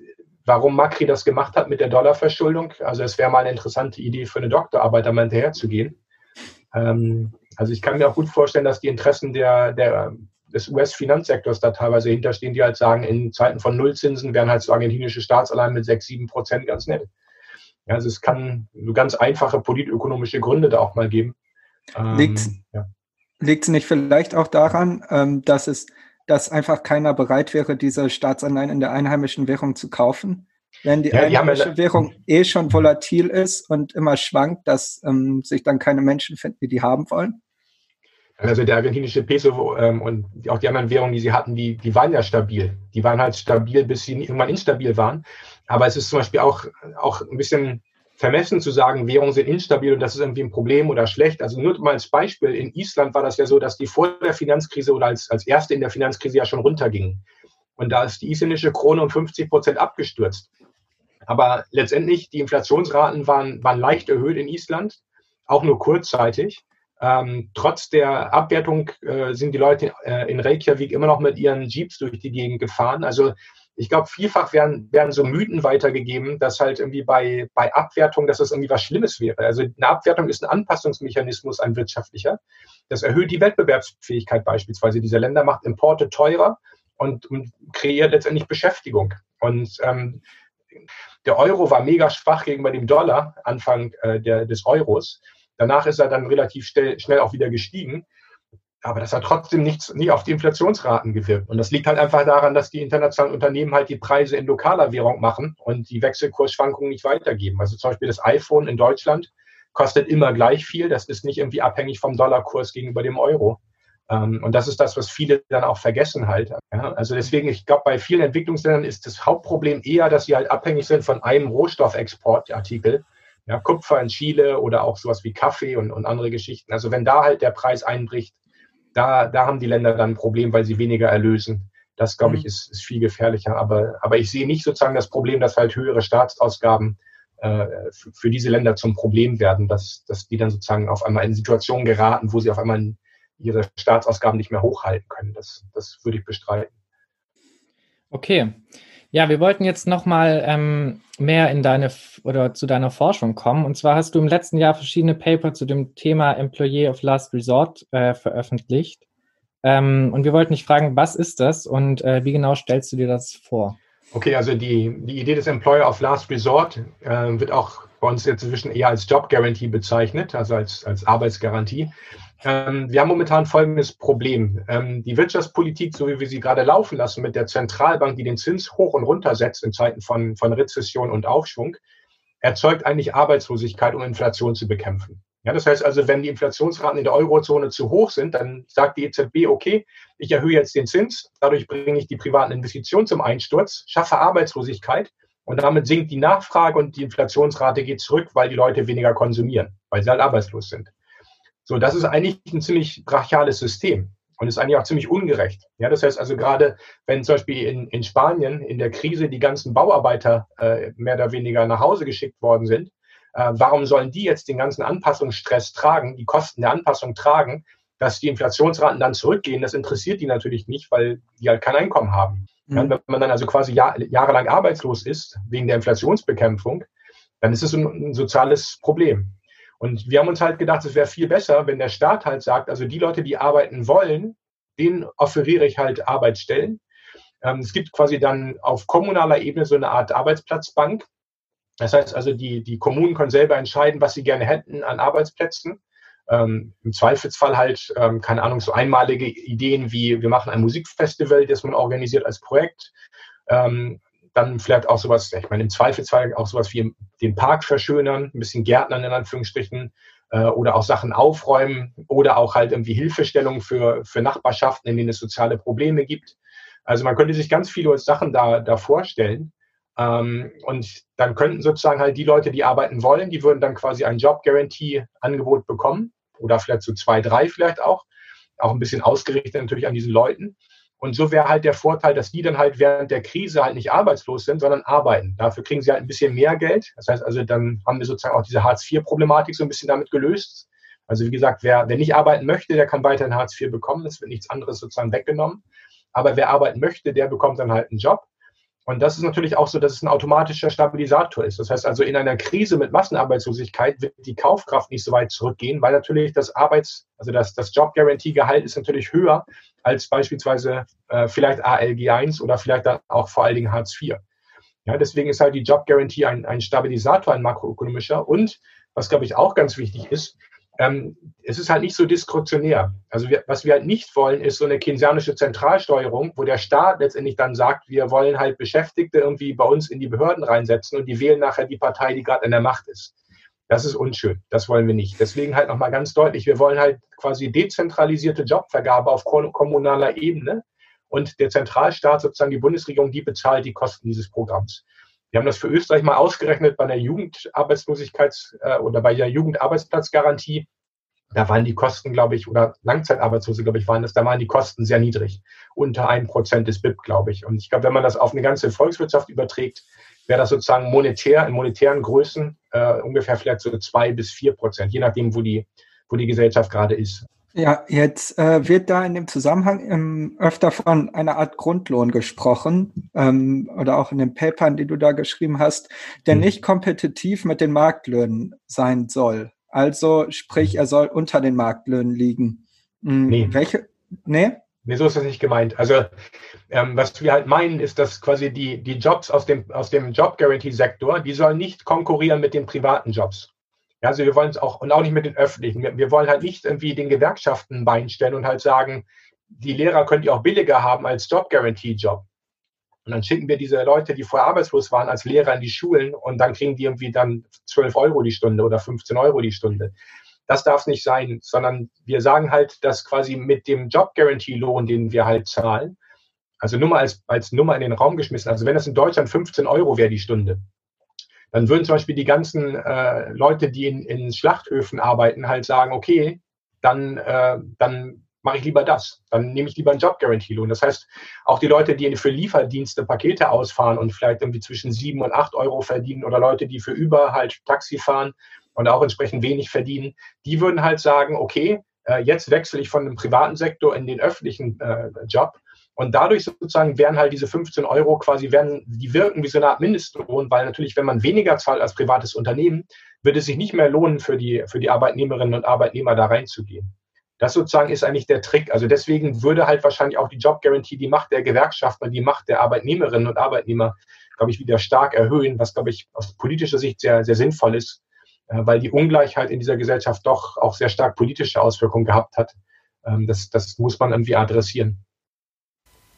warum Macri das gemacht hat mit der Dollarverschuldung, also es wäre mal eine interessante Idee für eine Doktorarbeit, da mal hinterherzugehen. Ähm, also ich kann mir auch gut vorstellen, dass die Interessen der, der des US-Finanzsektors da teilweise hinterstehen, die halt sagen, in Zeiten von Nullzinsen wären halt so argentinische Staatsanleihen mit 6, 7 Prozent ganz nett. Ja, also es kann so ganz einfache politökonomische Gründe da auch mal geben. Liegt es ähm, ja. nicht vielleicht auch daran, ähm, dass es dass einfach keiner bereit wäre, diese Staatsanleihen in der einheimischen Währung zu kaufen? Wenn die ja, einheimische ja, Währung eh schon volatil ist und immer schwankt, dass ähm, sich dann keine Menschen finden, die die haben wollen? Also der argentinische Peso ähm, und auch die anderen Währungen, die sie hatten, die, die waren ja stabil. Die waren halt stabil, bis sie irgendwann instabil waren. Aber es ist zum Beispiel auch, auch ein bisschen vermessen zu sagen, Währungen sind instabil und das ist irgendwie ein Problem oder schlecht. Also nur mal als Beispiel, in Island war das ja so, dass die vor der Finanzkrise oder als, als erste in der Finanzkrise ja schon runtergingen. Und da ist die isländische Krone um 50 Prozent abgestürzt. Aber letztendlich, die Inflationsraten waren, waren leicht erhöht in Island, auch nur kurzzeitig. Ähm, trotz der Abwertung äh, sind die Leute äh, in Reykjavik immer noch mit ihren Jeeps durch die Gegend gefahren. Also ich glaube, vielfach werden, werden so Mythen weitergegeben, dass halt irgendwie bei, bei Abwertung, dass das irgendwie was Schlimmes wäre. Also eine Abwertung ist ein Anpassungsmechanismus, ein wirtschaftlicher. Das erhöht die Wettbewerbsfähigkeit beispielsweise dieser Länder, macht Importe teurer und, und kreiert letztendlich Beschäftigung. Und ähm, der Euro war mega schwach gegenüber dem Dollar Anfang äh, der, des Euros. Danach ist er dann relativ schnell, schnell auch wieder gestiegen. Aber das hat trotzdem nichts, nie auf die Inflationsraten gewirkt. Und das liegt halt einfach daran, dass die internationalen Unternehmen halt die Preise in lokaler Währung machen und die Wechselkursschwankungen nicht weitergeben. Also zum Beispiel das iPhone in Deutschland kostet immer gleich viel. Das ist nicht irgendwie abhängig vom Dollarkurs gegenüber dem Euro. Ähm, und das ist das, was viele dann auch vergessen halt. Also deswegen, ich glaube, bei vielen Entwicklungsländern ist das Hauptproblem eher, dass sie halt abhängig sind von einem Rohstoffexportartikel ja, Kupfer in Chile oder auch sowas wie Kaffee und, und andere Geschichten. Also wenn da halt der Preis einbricht, da, da haben die Länder dann ein Problem, weil sie weniger erlösen. Das, glaube ich, mhm. ist, ist viel gefährlicher. Aber, aber ich sehe nicht sozusagen das Problem, dass halt höhere Staatsausgaben äh, für, für diese Länder zum Problem werden, dass, dass die dann sozusagen auf einmal in Situationen geraten, wo sie auf einmal ihre Staatsausgaben nicht mehr hochhalten können. Das, das würde ich bestreiten. Okay. Ja, wir wollten jetzt nochmal ähm, mehr in deine oder zu deiner Forschung kommen. Und zwar hast du im letzten Jahr verschiedene Paper zu dem Thema Employee of Last Resort äh, veröffentlicht. Ähm, und wir wollten dich fragen, was ist das und äh, wie genau stellst du dir das vor? Okay, also die, die Idee des Employer of Last Resort äh, wird auch bei uns jetzt inzwischen eher als Job Guarantee bezeichnet, also als, als Arbeitsgarantie. Ähm, wir haben momentan folgendes Problem. Ähm, die Wirtschaftspolitik, so wie wir sie gerade laufen lassen, mit der Zentralbank, die den Zins hoch und runter setzt in Zeiten von, von Rezession und Aufschwung, erzeugt eigentlich Arbeitslosigkeit, um Inflation zu bekämpfen. Ja, das heißt also, wenn die Inflationsraten in der Eurozone zu hoch sind, dann sagt die EZB, okay, ich erhöhe jetzt den Zins, dadurch bringe ich die privaten Investitionen zum Einsturz, schaffe Arbeitslosigkeit und damit sinkt die Nachfrage und die Inflationsrate geht zurück, weil die Leute weniger konsumieren, weil sie halt arbeitslos sind. So, das ist eigentlich ein ziemlich brachiales System. Und ist eigentlich auch ziemlich ungerecht. Ja, das heißt also gerade, wenn zum Beispiel in, in Spanien in der Krise die ganzen Bauarbeiter äh, mehr oder weniger nach Hause geschickt worden sind, äh, warum sollen die jetzt den ganzen Anpassungsstress tragen, die Kosten der Anpassung tragen, dass die Inflationsraten dann zurückgehen? Das interessiert die natürlich nicht, weil die halt kein Einkommen haben. Mhm. Ja, wenn man dann also quasi Jahr, jahrelang arbeitslos ist wegen der Inflationsbekämpfung, dann ist es ein, ein soziales Problem. Und wir haben uns halt gedacht, es wäre viel besser, wenn der Staat halt sagt, also die Leute, die arbeiten wollen, denen offeriere ich halt Arbeitsstellen. Ähm, es gibt quasi dann auf kommunaler Ebene so eine Art Arbeitsplatzbank. Das heißt also, die, die Kommunen können selber entscheiden, was sie gerne hätten an Arbeitsplätzen. Ähm, Im Zweifelsfall halt, ähm, keine Ahnung, so einmalige Ideen wie, wir machen ein Musikfestival, das man organisiert als Projekt. Ähm, dann vielleicht auch sowas, ich meine, im Zweifelsfall auch sowas wie den Park verschönern, ein bisschen Gärtnern in Anführungsstrichen äh, oder auch Sachen aufräumen oder auch halt irgendwie Hilfestellung für, für Nachbarschaften, in denen es soziale Probleme gibt. Also man könnte sich ganz viele Sachen da, da vorstellen. Ähm, und dann könnten sozusagen halt die Leute, die arbeiten wollen, die würden dann quasi ein Job-Guarantee-Angebot bekommen oder vielleicht so zwei, drei vielleicht auch. Auch ein bisschen ausgerichtet natürlich an diesen Leuten. Und so wäre halt der Vorteil, dass die dann halt während der Krise halt nicht arbeitslos sind, sondern arbeiten. Dafür kriegen sie halt ein bisschen mehr Geld. Das heißt also, dann haben wir sozusagen auch diese Hartz-IV-Problematik so ein bisschen damit gelöst. Also wie gesagt, wer, wer nicht arbeiten möchte, der kann weiterhin Hartz IV bekommen. Es wird nichts anderes sozusagen weggenommen. Aber wer arbeiten möchte, der bekommt dann halt einen Job. Und das ist natürlich auch so, dass es ein automatischer Stabilisator ist. Das heißt also, in einer Krise mit Massenarbeitslosigkeit wird die Kaufkraft nicht so weit zurückgehen, weil natürlich das Arbeits-, also das, das Job-Guarantee-Gehalt ist natürlich höher als beispielsweise äh, vielleicht ALG 1 oder vielleicht dann auch vor allen Dingen Hartz IV. Ja, deswegen ist halt die Job-Guarantee ein, ein Stabilisator, ein makroökonomischer. Und was, glaube ich, auch ganz wichtig ist, ähm, es ist halt nicht so diskretionär. Also wir, was wir halt nicht wollen, ist so eine keynesianische Zentralsteuerung, wo der Staat letztendlich dann sagt, wir wollen halt Beschäftigte irgendwie bei uns in die Behörden reinsetzen und die wählen nachher die Partei, die gerade in der Macht ist. Das ist unschön. Das wollen wir nicht. Deswegen halt nochmal ganz deutlich, wir wollen halt quasi dezentralisierte Jobvergabe auf kommunaler Ebene und der Zentralstaat, sozusagen die Bundesregierung, die bezahlt die Kosten dieses Programms. Wir haben das für Österreich mal ausgerechnet bei der Jugendarbeitslosigkeits- äh, oder bei der Jugendarbeitsplatzgarantie. Da waren die Kosten, glaube ich, oder Langzeitarbeitslose, glaube ich, waren das, da waren die Kosten sehr niedrig. Unter ein Prozent des BIP, glaube ich. Und ich glaube, wenn man das auf eine ganze Volkswirtschaft überträgt, wäre das sozusagen monetär, in monetären Größen äh, ungefähr vielleicht so zwei bis vier Prozent, je nachdem, wo die, wo die Gesellschaft gerade ist. Ja, jetzt äh, wird da in dem Zusammenhang ähm, öfter von einer Art Grundlohn gesprochen ähm, oder auch in den Papern, die du da geschrieben hast, der mhm. nicht kompetitiv mit den Marktlöhnen sein soll. Also sprich, er soll unter den Marktlöhnen liegen. Mhm, nee. Welche? Nee? Nee, so ist das nicht gemeint. Also ähm, was wir halt meinen, ist, dass quasi die, die Jobs aus dem, aus dem Job-Guarantee-Sektor, die sollen nicht konkurrieren mit den privaten Jobs. Ja, also wir wollen es auch und auch nicht mit den öffentlichen. Wir, wir, wollen halt nicht irgendwie den Gewerkschaften ein Bein stellen und halt sagen, die Lehrer könnt ihr auch billiger haben als Job Guarantee Job. Und dann schicken wir diese Leute, die vorher arbeitslos waren, als Lehrer in die Schulen und dann kriegen die irgendwie dann 12 Euro die Stunde oder 15 Euro die Stunde. Das darf nicht sein, sondern wir sagen halt, dass quasi mit dem Job Guarantee Lohn, den wir halt zahlen, also nur mal als, als Nummer in den Raum geschmissen, also wenn das in Deutschland 15 Euro wäre die Stunde, dann würden zum Beispiel die ganzen äh, Leute, die in, in Schlachthöfen arbeiten, halt sagen, okay, dann, äh, dann mache ich lieber das. Dann nehme ich lieber einen Job-Guarantee-Lohn. Das heißt, auch die Leute, die für Lieferdienste Pakete ausfahren und vielleicht irgendwie zwischen sieben und acht Euro verdienen oder Leute, die für über halt Taxi fahren und auch entsprechend wenig verdienen, die würden halt sagen, okay, äh, jetzt wechsle ich von dem privaten Sektor in den öffentlichen äh, Job und dadurch sozusagen werden halt diese 15 Euro quasi, werden, die wirken wie so eine Art Mindestlohn, weil natürlich, wenn man weniger zahlt als privates Unternehmen, wird es sich nicht mehr lohnen, für die, für die Arbeitnehmerinnen und Arbeitnehmer da reinzugehen. Das sozusagen ist eigentlich der Trick. Also deswegen würde halt wahrscheinlich auch die Job Guarantee die Macht der Gewerkschaften, die Macht der Arbeitnehmerinnen und Arbeitnehmer, glaube ich, wieder stark erhöhen, was, glaube ich, aus politischer Sicht sehr, sehr sinnvoll ist, äh, weil die Ungleichheit in dieser Gesellschaft doch auch sehr stark politische Auswirkungen gehabt hat. Ähm, das, das muss man irgendwie adressieren.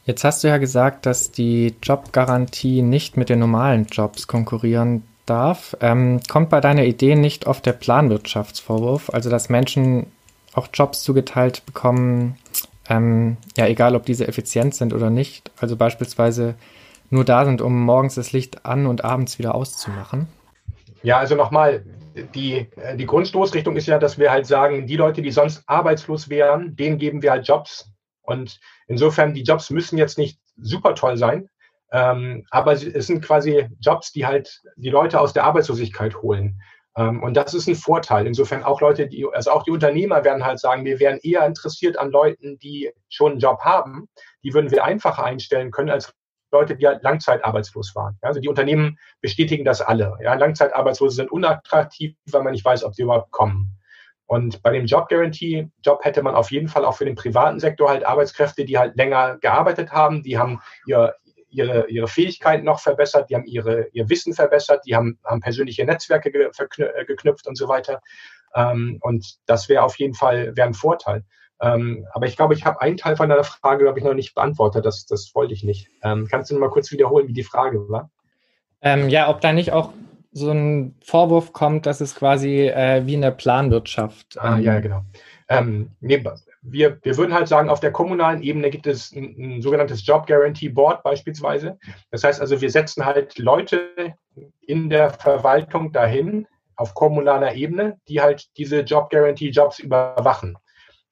Jetzt hast du ja gesagt, dass die Jobgarantie nicht mit den normalen Jobs konkurrieren darf. Ähm, kommt bei deiner Idee nicht oft der Planwirtschaftsvorwurf, also dass Menschen auch Jobs zugeteilt bekommen, ähm, ja, egal ob diese effizient sind oder nicht, also beispielsweise nur da sind, um morgens das Licht an und abends wieder auszumachen? Ja, also nochmal, die, die Grundstoßrichtung ist ja, dass wir halt sagen, die Leute, die sonst arbeitslos wären, denen geben wir halt Jobs Und insofern, die Jobs müssen jetzt nicht super toll sein, ähm, aber es sind quasi Jobs, die halt die Leute aus der Arbeitslosigkeit holen. Ähm, und das ist ein Vorteil. Insofern auch Leute, die, also auch die Unternehmer werden halt sagen, wir wären eher interessiert an Leuten, die schon einen Job haben. Die würden wir einfacher einstellen können als Leute, die halt langzeitarbeitslos waren. Also die Unternehmen bestätigen das alle. Ja, Langzeitarbeitslose sind unattraktiv, weil man nicht weiß, ob sie überhaupt kommen. Und bei dem Job Guarantee Job hätte man auf jeden Fall auch für den privaten Sektor halt Arbeitskräfte, die halt länger gearbeitet haben, die haben ihr, ihre, ihre Fähigkeiten noch verbessert, die haben ihre, ihr Wissen verbessert, die haben, haben persönliche Netzwerke äh, geknüpft und so weiter. Ähm, und das wäre auf jeden Fall ein Vorteil. Ähm, aber ich glaube, ich habe einen Teil von deiner Frage, glaube ich, noch nicht beantwortet. Das, das wollte ich nicht. Ähm, kannst du noch mal kurz wiederholen, wie die Frage war? Ähm, ja, ob da nicht auch so ein Vorwurf kommt, dass es quasi äh, wie in der Planwirtschaft. Ah, ja, ähm, genau. Ähm, nee, wir, wir würden halt sagen, auf der kommunalen Ebene gibt es ein, ein, sogenanntes Job Guarantee Board beispielsweise. Das heißt also, wir setzen halt Leute in der Verwaltung dahin, auf kommunaler Ebene, die halt diese Job Guarantee Jobs überwachen.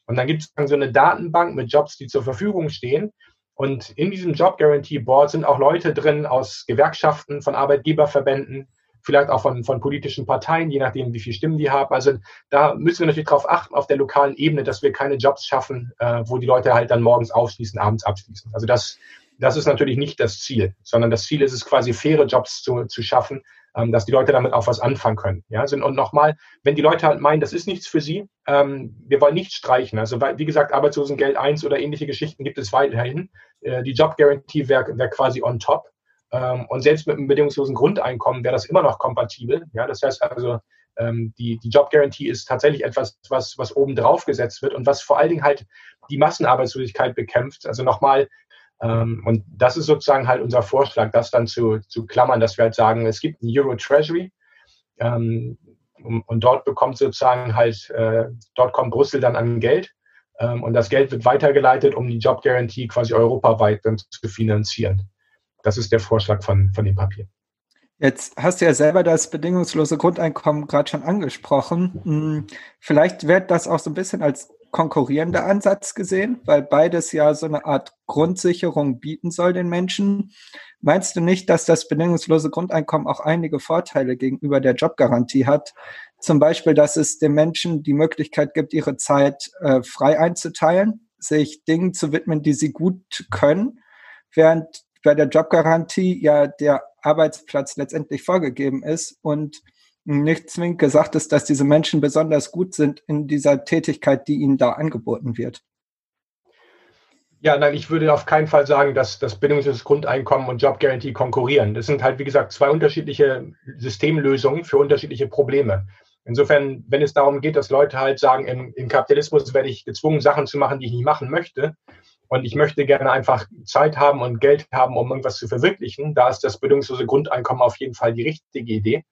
Und dann gibt es so eine Datenbank mit Jobs, die zur Verfügung stehen. Und in diesem Job Guarantee Board sind auch Leute drin aus Gewerkschaften, von Arbeitgeberverbänden, vielleicht auch von, von politischen Parteien, je nachdem, wie viele Stimmen die haben. Also da müssen wir natürlich darauf achten, auf der lokalen Ebene, dass wir keine Jobs schaffen, äh, wo die Leute halt dann morgens aufschließen, abends abschließen. Also das, das ist natürlich nicht das Ziel, sondern das Ziel ist es quasi, faire Jobs zu, zu schaffen, ähm, dass die Leute damit auch was anfangen können. Ja, also, und nochmal, wenn die Leute halt meinen, das ist nichts für sie, ähm, wir wollen nicht streichen. Also wie gesagt, Arbeitslosengeld 1 oder ähnliche Geschichten gibt es weiterhin. Äh, die Job Guarantee wäre wär quasi on top. Ähm, und selbst mit einem bedingungslosen Grundeinkommen wäre das immer noch kompatibel. Ja, das heißt also, ähm, die, die Job Guarantee ist tatsächlich etwas, was, was oben drauf gesetzt wird und was vor allen Dingen halt die Massenarbeitslosigkeit bekämpft. Also nochmal, ähm, und das ist sozusagen halt unser Vorschlag, das dann zu, zu klammern, dass wir halt sagen, es gibt ein Euro Treasury und dort bekommt sozusagen halt, äh, dort kommt Brüssel dann an Geld und das Geld wird weitergeleitet, um die Job Guarantee quasi europaweit dann zu finanzieren. Das ist der Vorschlag von, von dem Papier. Jetzt hast du ja selber das bedingungslose Grundeinkommen gerade schon angesprochen. Hm, vielleicht wird das auch so ein bisschen als konkurrierender Ansatz gesehen, weil beides ja so eine Art Grundsicherung bieten soll den Menschen. Meinst du nicht, dass das bedingungslose Grundeinkommen auch einige Vorteile gegenüber der Jobgarantie hat? Zum Beispiel, dass es den Menschen die Möglichkeit gibt, ihre Zeit äh, frei einzuteilen, sich Dingen zu widmen, die sie gut können, während bei der Jobgarantie ja der Arbeitsplatz letztendlich vorgegeben ist und nicht zwingend gesagt ist, dass diese Menschen besonders gut sind in dieser Tätigkeit, die ihnen da angeboten wird. Ja, nein, ich würde auf keinen Fall sagen, dass das bedingungsloses Grundeinkommen und Job Guarantee konkurrieren. Das sind halt, wie gesagt, zwei unterschiedliche Systemlösungen für unterschiedliche Probleme. Insofern, wenn es darum geht, dass Leute halt sagen, im, im Kapitalismus werde ich gezwungen, Sachen zu machen, die ich nicht machen möchte, und ich möchte gerne einfach Zeit haben und Geld haben, um irgendwas zu verwirklichen, da ist das bedingungslose Grundeinkommen auf jeden Fall die richtige Idee.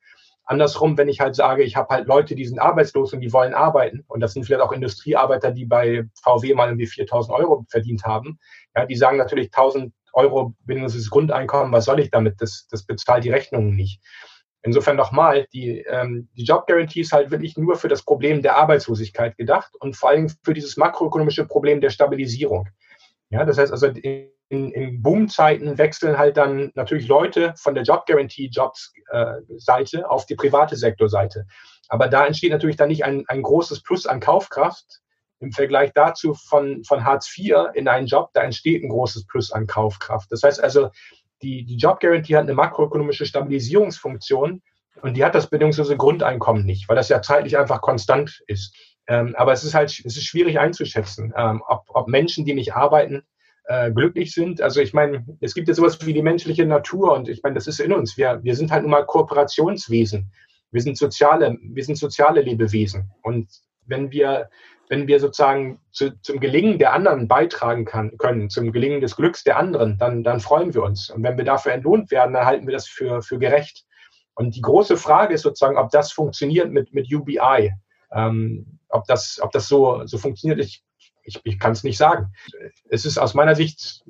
Andersrum, wenn ich halt sage, ich habe halt Leute, die sind arbeitslos und die wollen arbeiten, und das sind vielleicht auch Industriearbeiter, die bei VW mal irgendwie 4000 Euro verdient haben, ja, die sagen natürlich 1000 Euro bedingungsloses Grundeinkommen, was soll ich damit? Das, das bezahlt die Rechnungen nicht. Insofern nochmal, die, ähm, die Job Guarantee ist halt wirklich nur für das Problem der Arbeitslosigkeit gedacht und vor allem für dieses makroökonomische Problem der Stabilisierung. Ja, das heißt also, in, in Boomzeiten wechseln halt dann natürlich Leute von der Job Guarantee Jobs äh, Seite auf die private Sektorseite. Aber da entsteht natürlich dann nicht ein, ein großes Plus an Kaufkraft im Vergleich dazu von, von Hartz IV in einen Job, da entsteht ein großes Plus an Kaufkraft. Das heißt also, die, die Job Guarantee hat eine makroökonomische Stabilisierungsfunktion und die hat das bedingungslose Grundeinkommen nicht, weil das ja zeitlich einfach konstant ist. Ähm, aber es ist halt es ist schwierig einzuschätzen, ähm, ob, ob Menschen, die nicht arbeiten, äh, glücklich sind. Also ich meine, es gibt ja sowas wie die menschliche Natur und ich meine, das ist in uns. Wir, wir sind halt nun mal Kooperationswesen. Wir sind soziale, wir sind soziale Lebewesen. Und wenn wir, wenn wir sozusagen zu, zum Gelingen der anderen beitragen kann, können, zum Gelingen des Glücks der anderen, dann, dann freuen wir uns. Und wenn wir dafür entlohnt werden, dann halten wir das für, für gerecht. Und die große Frage ist sozusagen, ob das funktioniert mit, mit UBI. Ähm, ob das, ob das so, so funktioniert, ich, ich, ich kann es nicht sagen. Es ist aus meiner Sicht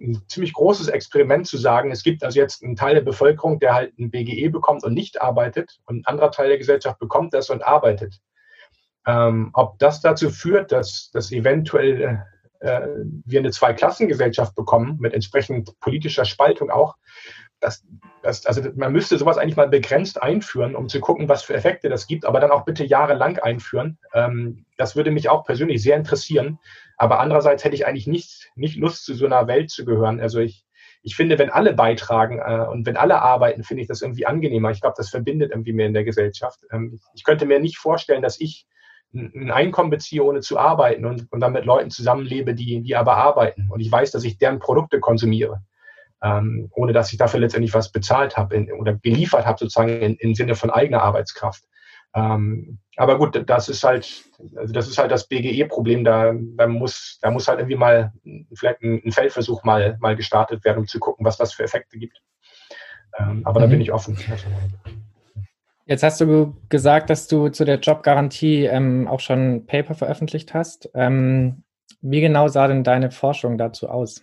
ein ziemlich großes Experiment zu sagen, es gibt also jetzt einen Teil der Bevölkerung, der halt ein BGE bekommt und nicht arbeitet und ein anderer Teil der Gesellschaft bekommt das und arbeitet. Ähm, ob das dazu führt, dass, dass eventuell äh, wir eine Zweiklassengesellschaft bekommen, mit entsprechend politischer Spaltung auch, das, das, also man müsste sowas eigentlich mal begrenzt einführen, um zu gucken, was für Effekte das gibt, aber dann auch bitte jahrelang einführen. Ähm, das würde mich auch persönlich sehr interessieren. Aber andererseits hätte ich eigentlich nicht, nicht Lust, zu so einer Welt zu gehören. Also ich, ich finde, wenn alle beitragen äh, und wenn alle arbeiten, finde ich das irgendwie angenehmer. Ich glaube, das verbindet irgendwie mehr in der Gesellschaft. Ähm, ich könnte mir nicht vorstellen, dass ich ein Einkommen beziehe, ohne zu arbeiten und, und dann mit Leuten zusammenlebe, die, die aber arbeiten. Und ich weiß, dass ich deren Produkte konsumiere ähm, ohne dass ich dafür letztendlich was bezahlt habe oder geliefert habe, sozusagen in, im Sinne von eigener Arbeitskraft. Ähm, aber gut, das ist halt, also das ist halt das BGE-Problem. Da, da muss, da muss halt irgendwie mal vielleicht ein, ein, Feldversuch mal, mal gestartet werden, um zu gucken, was das für Effekte gibt. Ähm, aber mhm. da bin ich offen. Jetzt hast du gesagt, dass du zu der Jobgarantie ähm, auch schon Paper veröffentlicht hast. Ähm, wie genau sah denn deine Forschung dazu aus?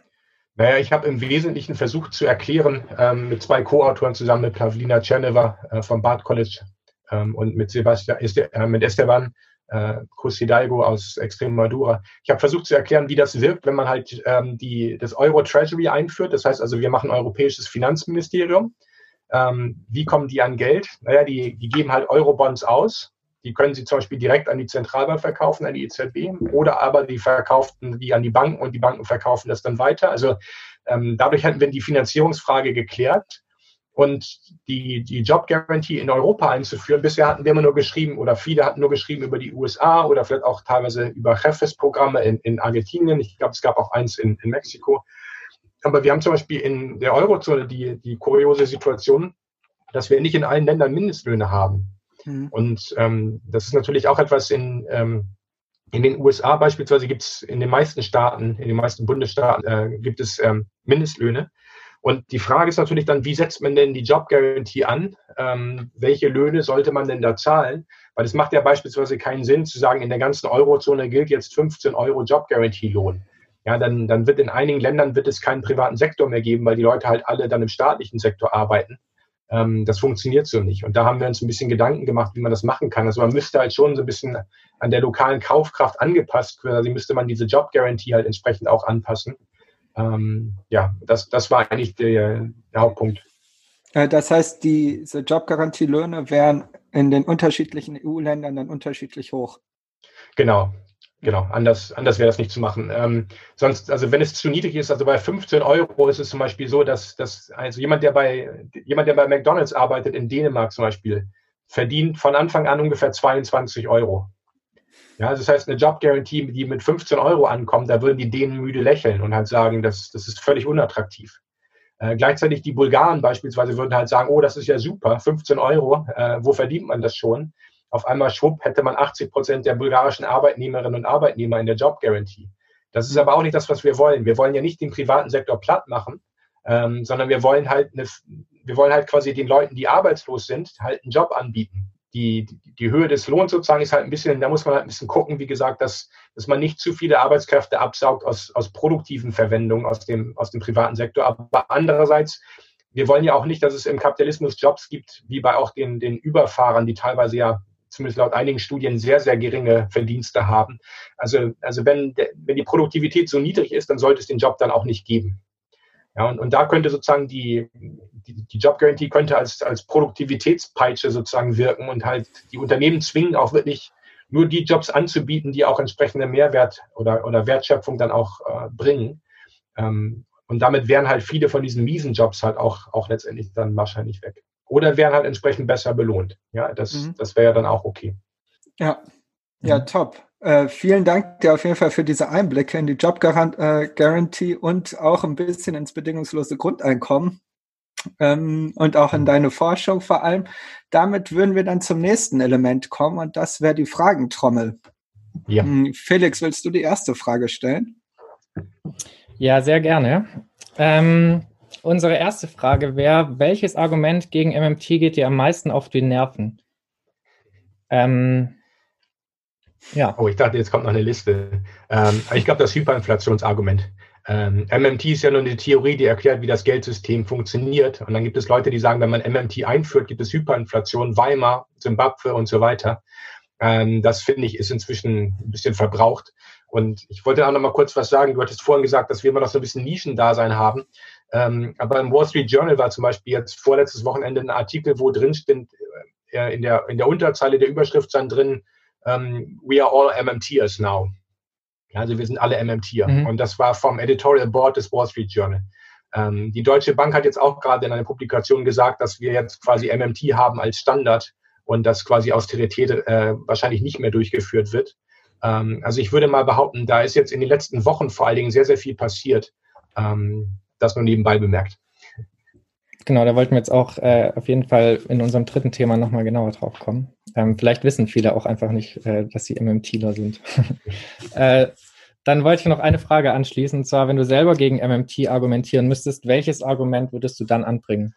Naja, ich habe im Wesentlichen versucht zu erklären, ähm, mit zwei Co-Autoren zusammen mit Pavlina Czerneva äh, vom Bard College ähm, und mit Sebastian, äh, mit Esteban äh, Cruz Hidalgo aus Extremadura. Ich habe versucht zu erklären, wie das wirkt, wenn man halt ähm, die, das Euro Treasury einführt. Das heißt also, wir machen ein europäisches Finanzministerium. Ähm, wie kommen die an Geld? Naja, die, die geben halt Eurobonds aus die können Sie zum Beispiel direkt an die Zentralbank verkaufen, an die EZB, oder aber die verkauften die an die Banken und die Banken verkaufen das dann weiter. Also ähm, dadurch hätten wir die Finanzierungsfrage geklärt und die, die Job Guarantee in Europa einzuführen. Bisher hatten wir immer nur geschrieben oder viele hatten nur geschrieben über die USA oder vielleicht auch teilweise über Jefes-Programme in, in Argentinien. Ich glaube, es gab auch eins in, in Mexiko. Aber wir haben zum Beispiel in der Eurozone die, die kuriose Situation, dass wir nicht in allen Ländern Mindestlöhne haben. Mhm. Und ähm, das ist natürlich auch etwas in, ähm, in den USA beispielsweise gibt es in den meisten Staaten, in den meisten Bundesstaaten äh, gibt es ähm, Mindestlöhne. Und die Frage ist natürlich dann, wie setzt man denn die Jobgarantie an? Ähm, welche Löhne sollte man denn da zahlen? Weil es macht ja beispielsweise keinen Sinn zu sagen, in der ganzen Eurozone gilt jetzt 15 Euro Jobgarantie-Lohn. Ja, dann, dann wird in einigen Ländern wird es keinen privaten Sektor mehr geben, weil die Leute halt alle dann im staatlichen Sektor arbeiten. Ähm, das funktioniert so nicht. Und da haben wir uns ein bisschen Gedanken gemacht, wie man das machen kann. Also man müsste halt schon so ein bisschen an der lokalen Kaufkraft angepasst, quasi müsste man diese Job Guarantee halt entsprechend auch anpassen. Ähm, ja, das, das war eigentlich der, der Hauptpunkt. Äh, das heißt, diese Jobgarantielöhne wären in den unterschiedlichen EU-Ländern dann unterschiedlich hoch. Genau, Genau, anders, anders wäre das nicht zu machen. Ähm, sonst, also wenn es zu niedrig ist, also bei 15 Euro ist es zum Beispiel so, dass, dass also jemand, der bei jemand, der bei McDonalds arbeitet in Dänemark zum Beispiel, verdient von Anfang an ungefähr 22 Euro. Ja, das heißt, eine Jobgarantie, die mit 15 Euro ankommt, da würden die Dänen müde lächeln und halt sagen, das, das ist völlig unattraktiv. Äh, gleichzeitig die Bulgaren beispielsweise würden halt sagen, oh, das ist ja super, 15 Euro, äh, wo verdient man das schon? Auf einmal schwupp hätte man 80 Prozent der bulgarischen Arbeitnehmerinnen und Arbeitnehmer in der Job Guarantee. Das ist aber auch nicht das, was wir wollen. Wir wollen ja nicht den privaten Sektor platt machen, ähm, sondern wir wollen halt eine, wir wollen halt quasi den Leuten, die arbeitslos sind, halt einen Job anbieten. Die, die, die Höhe des Lohns sozusagen ist halt ein bisschen, da muss man halt ein bisschen gucken, wie gesagt, dass, dass man nicht zu viele Arbeitskräfte absaugt aus, aus produktiven Verwendungen aus dem, aus dem privaten Sektor. Aber andererseits, wir wollen ja auch nicht, dass es im Kapitalismus Jobs gibt, wie bei auch den, den Überfahrern, die teilweise ja zumindest laut einigen Studien, sehr, sehr geringe Verdienste haben. Also, also wenn, wenn die Produktivität so niedrig ist, dann sollte es den Job dann auch nicht geben. Ja, und, und da könnte sozusagen die, die, die Job Guarantee könnte als, als Produktivitätspeitsche sozusagen wirken und halt die Unternehmen zwingen, auch wirklich nur die Jobs anzubieten, die auch entsprechende Mehrwert oder, oder Wertschöpfung dann auch äh, bringen. Ähm, und damit wären halt viele von diesen miesen Jobs halt auch, auch letztendlich dann wahrscheinlich weg oder werden halt entsprechend besser belohnt. Ja, das, mhm. das wäre ja dann auch okay. Ja, ja, mhm. top. Äh, vielen Dank dir auf jeden Fall für diese Einblicke in die Job äh, Guarantee und auch ein bisschen ins bedingungslose Grundeinkommen ähm, und auch in mhm. deine Forschung vor allem. Damit würden wir dann zum nächsten Element kommen und das wäre die Fragentrommel. Ja. Hm, Felix, willst du die erste Frage stellen? Ja, sehr gerne. Ähm, Unsere erste Frage wäre, welches Argument gegen MMT geht dir am meisten auf die Nerven? Ähm, ja. Oh, ich dachte, jetzt kommt noch eine Liste. Ähm, ich glaube, das Hyperinflationsargument. Ähm, MMT ist ja nur eine Theorie, die erklärt, wie das Geldsystem funktioniert. Und dann gibt es Leute, die sagen, wenn man MMT einführt, gibt es Hyperinflation, Weimar, Zimbabwe und so weiter. Ähm, das finde ich ist inzwischen ein bisschen verbraucht. Und ich wollte auch noch mal kurz was sagen. Du hattest vorhin gesagt, dass wir immer noch so ein bisschen Nischendasein haben. Ähm, aber im Wall Street Journal war zum Beispiel jetzt vorletztes Wochenende ein Artikel, wo drin steht, äh, in, der, in der Unterzeile der Überschrift dann drin, ähm, we are all MMTers now. Also wir sind alle MMTer. Mhm. Und das war vom Editorial Board des Wall Street Journal. Ähm, die Deutsche Bank hat jetzt auch gerade in einer Publikation gesagt, dass wir jetzt quasi MMT haben als Standard und dass quasi Austerität äh, wahrscheinlich nicht mehr durchgeführt wird. Ähm, also ich würde mal behaupten, da ist jetzt in den letzten Wochen vor allen Dingen sehr, sehr viel passiert. Ähm, das nur nebenbei bemerkt. Genau, da wollten wir jetzt auch äh, auf jeden Fall in unserem dritten Thema nochmal genauer drauf kommen. Ähm, vielleicht wissen viele auch einfach nicht, äh, dass sie MMTler sind. äh, dann wollte ich noch eine Frage anschließen, und zwar, wenn du selber gegen MMT argumentieren müsstest, welches Argument würdest du dann anbringen?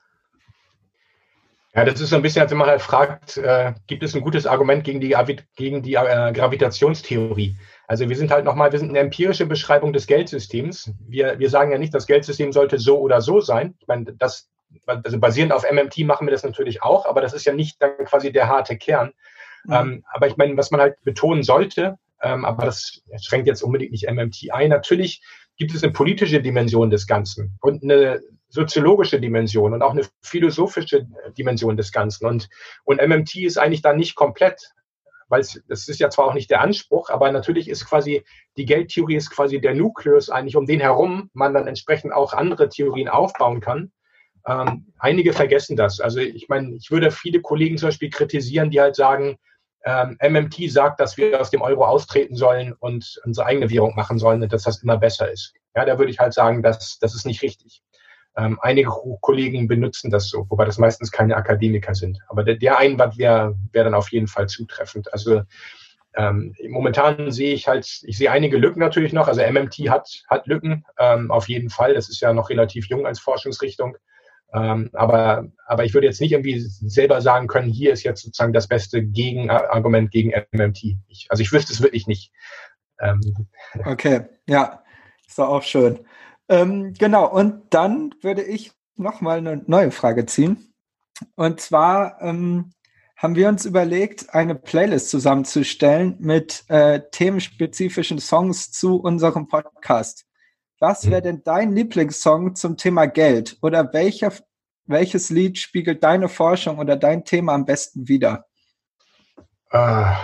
Ja, das ist so ein bisschen, als wenn man halt fragt, äh, gibt es ein gutes Argument gegen die, gegen die äh, Gravitationstheorie? Also wir sind halt nochmal, wir sind eine empirische Beschreibung des Geldsystems. Wir, wir sagen ja nicht, das Geldsystem sollte so oder so sein. Ich meine, das, also basierend auf MMT machen wir das natürlich auch, aber das ist ja nicht dann quasi der harte Kern. Mhm. Ähm, aber ich meine, was man halt betonen sollte, ähm, aber das schränkt jetzt unbedingt nicht MMT ein. Natürlich gibt es eine politische Dimension des Ganzen und eine soziologische Dimension und auch eine philosophische Dimension des Ganzen. Und, und MMT ist eigentlich da nicht komplett, weil es, das ist ja zwar auch nicht der Anspruch, aber natürlich ist quasi, die Geldtheorie ist quasi der Nukleus eigentlich, um den herum man dann entsprechend auch andere Theorien aufbauen kann. Ähm, einige vergessen das. Also ich meine, ich würde viele Kollegen zum Beispiel kritisieren, die halt sagen, ähm, MMT sagt, dass wir aus dem Euro austreten sollen und unsere eigene Währung machen sollen und dass das immer besser ist. Ja, da würde ich halt sagen, dass das ist nicht richtig. Ähm, einige Kollegen benutzen das so, wobei das meistens keine Akademiker sind. Aber der, der Einwand wäre wär dann auf jeden Fall zutreffend. Also ähm, momentan sehe ich halt, ich sehe einige Lücken natürlich noch. Also MMT hat, hat Lücken, ähm, auf jeden Fall. Das ist ja noch relativ jung als Forschungsrichtung. Ähm, aber, aber ich würde jetzt nicht irgendwie selber sagen können, hier ist jetzt sozusagen das beste Gegenargument gegen MMT. Ich, also ich wüsste es wirklich nicht. Ähm. Okay, ja, ist doch auch schön. Ähm, genau, und dann würde ich nochmal eine neue Frage ziehen. Und zwar ähm, haben wir uns überlegt, eine Playlist zusammenzustellen mit äh, themenspezifischen Songs zu unserem Podcast. Was wäre denn dein Lieblingssong zum Thema Geld? Oder welcher, welches Lied spiegelt deine Forschung oder dein Thema am besten wider? Uh,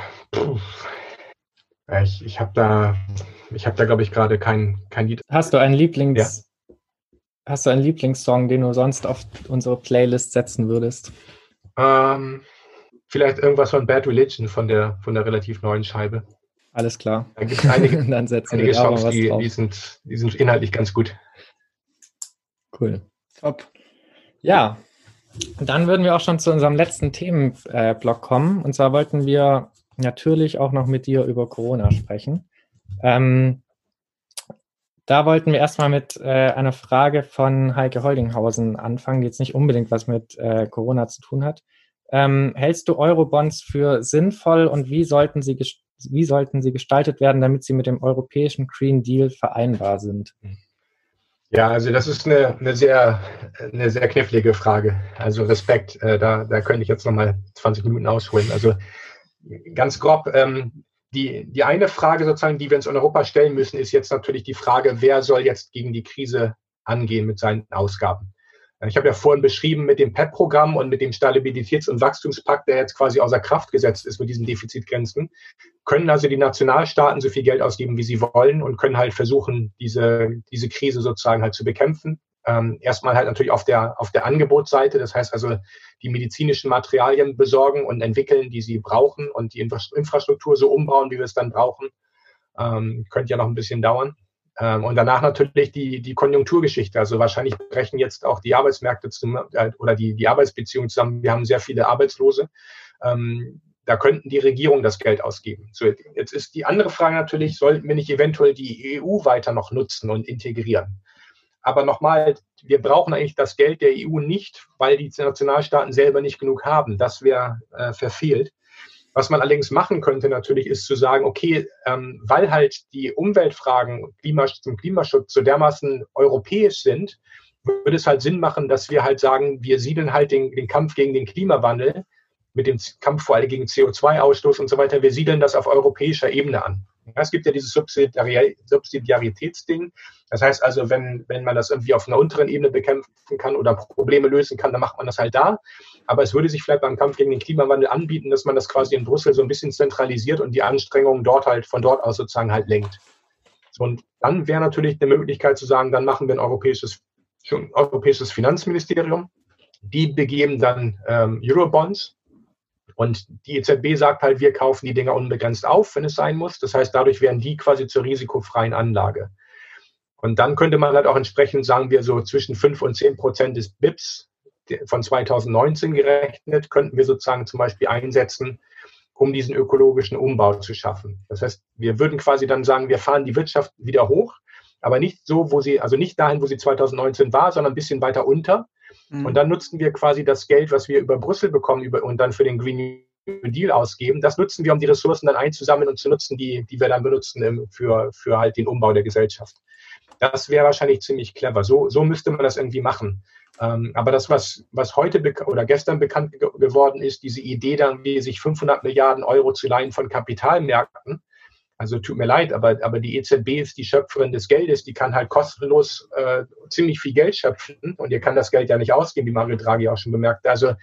ich ich habe da ich habe da, glaube ich, gerade kein, kein Lied. Hast du einen Lieblings... Ja. Hast du einen Lieblingssong, den du sonst auf unsere Playlist setzen würdest? Ähm, vielleicht irgendwas von Bad Religion von der, von der relativ neuen Scheibe. Alles klar. Da gibt es einige, Dann setzen einige wir Songs, die, die, sind, die sind inhaltlich ganz gut. Cool. Top. Ja, dann würden wir auch schon zu unserem letzten Themenblock kommen. Und zwar wollten wir natürlich auch noch mit dir über Corona sprechen. Ähm, da wollten wir erstmal mit äh, einer Frage von Heike Holdinghausen anfangen, die jetzt nicht unbedingt was mit äh, Corona zu tun hat. Ähm, hältst du Eurobonds für sinnvoll und wie sollten, sie wie sollten sie gestaltet werden, damit sie mit dem europäischen Green Deal vereinbar sind? Ja, also das ist eine, eine, sehr, eine sehr knifflige Frage. Also Respekt, äh, da, da könnte ich jetzt nochmal 20 Minuten ausholen. Also ganz grob, ähm, die, die eine Frage sozusagen, die wir uns in Europa stellen müssen, ist jetzt natürlich die Frage, wer soll jetzt gegen die Krise angehen mit seinen Ausgaben? Ich habe ja vorhin beschrieben mit dem PEP-Programm und mit dem Stabilitäts- und Wachstumspakt, der jetzt quasi außer Kraft gesetzt ist mit diesen Defizitgrenzen, können also die Nationalstaaten so viel Geld ausgeben, wie sie wollen und können halt versuchen, diese, diese Krise sozusagen halt zu bekämpfen ähm, erstmal halt natürlich auf der, auf der Angebotsseite, das heißt also die medizinischen Materialien besorgen und entwickeln, die sie brauchen und die Infrastruktur so umbauen, wie wir es dann brauchen. Ähm, könnte ja noch ein bisschen dauern. Ähm, und danach natürlich die, die Konjunkturgeschichte. Also wahrscheinlich brechen jetzt auch die Arbeitsmärkte zum, äh, oder die, die Arbeitsbeziehungen zusammen. Wir haben sehr viele Arbeitslose. Ähm, da könnten die Regierungen das Geld ausgeben. So, jetzt ist die andere Frage natürlich, sollten wir nicht eventuell die EU weiter noch nutzen und integrieren? Aber nochmal, wir brauchen eigentlich das Geld der EU nicht, weil die Nationalstaaten selber nicht genug haben. Das wäre äh, verfehlt. Was man allerdings machen könnte natürlich, ist zu sagen, okay, ähm, weil halt die Umweltfragen Klima, zum Klimaschutz so dermaßen europäisch sind, würde es halt Sinn machen, dass wir halt sagen, wir siedeln halt den, den Kampf gegen den Klimawandel mit dem Kampf vor allem gegen CO2-Ausstoß und so weiter, wir siedeln das auf europäischer Ebene an. Es gibt ja dieses Subsidiaritätsding. Das heißt also, wenn, wenn man das irgendwie auf einer unteren Ebene bekämpfen kann oder Probleme lösen kann, dann macht man das halt da. Aber es würde sich vielleicht beim Kampf gegen den Klimawandel anbieten, dass man das quasi in Brüssel so ein bisschen zentralisiert und die Anstrengungen dort halt von dort aus sozusagen halt lenkt. Und dann wäre natürlich eine Möglichkeit zu sagen, dann machen wir ein europäisches, ein europäisches Finanzministerium. Die begeben dann ähm, Eurobonds, und die EZB sagt halt, wir kaufen die Dinger unbegrenzt auf, wenn es sein muss. Das heißt, dadurch werden die quasi zur risikofreien Anlage. Und dann könnte man halt auch entsprechend, sagen wir so zwischen 5 und 10 Prozent des BIPs von 2019 gerechnet, könnten wir sozusagen zum Beispiel einsetzen, um diesen ökologischen Umbau zu schaffen. Das heißt, wir würden quasi dann sagen, wir fahren die Wirtschaft wieder hoch, aber nicht so, wo sie, also nicht dahin, wo sie 2019 war, sondern ein bisschen weiter unter. Mhm. Und dann nutzen wir quasi das Geld, was wir über Brüssel bekommen über, und dann für den Green New Deal ausgeben. Das nutzen wir, um die Ressourcen dann einzusammeln und zu nutzen, die, die wir dann benutzen für, für halt den Umbau der Gesellschaft. Das wäre wahrscheinlich ziemlich clever. So, so müsste man das irgendwie machen. Ähm, aber das, was, was heute oder gestern bekannt ge geworden ist, diese Idee dann, wie sich 500 Milliarden Euro zu leihen von Kapitalmärkten, also tut mir leid, aber, aber die EZB ist die Schöpferin des Geldes, die kann halt kostenlos äh, ziemlich viel Geld schöpfen und ihr kann das Geld ja nicht ausgeben, wie Mario Draghi auch schon bemerkt. Also,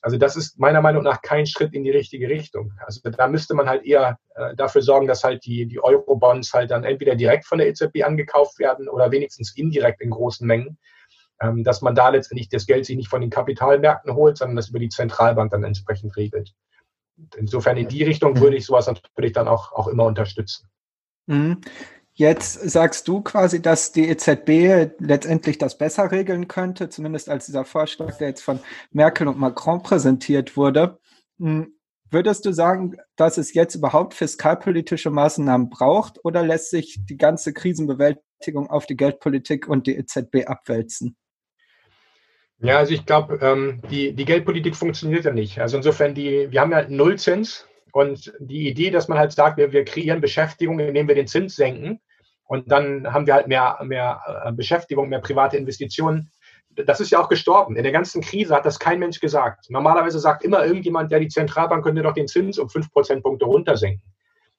also das ist meiner Meinung nach kein Schritt in die richtige Richtung. Also da müsste man halt eher äh, dafür sorgen, dass halt die, die Euro-Bonds halt dann entweder direkt von der EZB angekauft werden oder wenigstens indirekt in großen Mengen, ähm, dass man da letztendlich das Geld sich nicht von den Kapitalmärkten holt, sondern das über die Zentralbank dann entsprechend regelt insofern in die Richtung würde ich sowas natürlich dann auch, auch immer unterstützen. Mhm. Jetzt sagst du quasi, dass die EZB letztendlich das besser regeln könnte, zumindest als dieser Vorschlag, der jetzt von Merkel und Macron präsentiert wurde. Mhm. Würdest du sagen, dass es jetzt überhaupt fiskalpolitische Maßnahmen braucht oder lässt sich die ganze Krisenbewältigung auf die Geldpolitik und die EZB abwälzen? Ja, also ich glaube, ähm, die, die Geldpolitik funktioniert ja nicht. Also insofern, die, wir haben ja Nullzins und die Idee, dass man halt sagt, wir, wir kreieren Beschäftigung, indem wir den Zins senken und dann haben wir halt mehr, mehr äh, Beschäftigung, mehr private Investitionen. Das ist ja auch gestorben. In der ganzen Krise hat das kein Mensch gesagt. Normalerweise sagt immer irgendjemand, ja, die Zentralbank könnte doch den Zins um fünf Prozentpunkte runtersenken.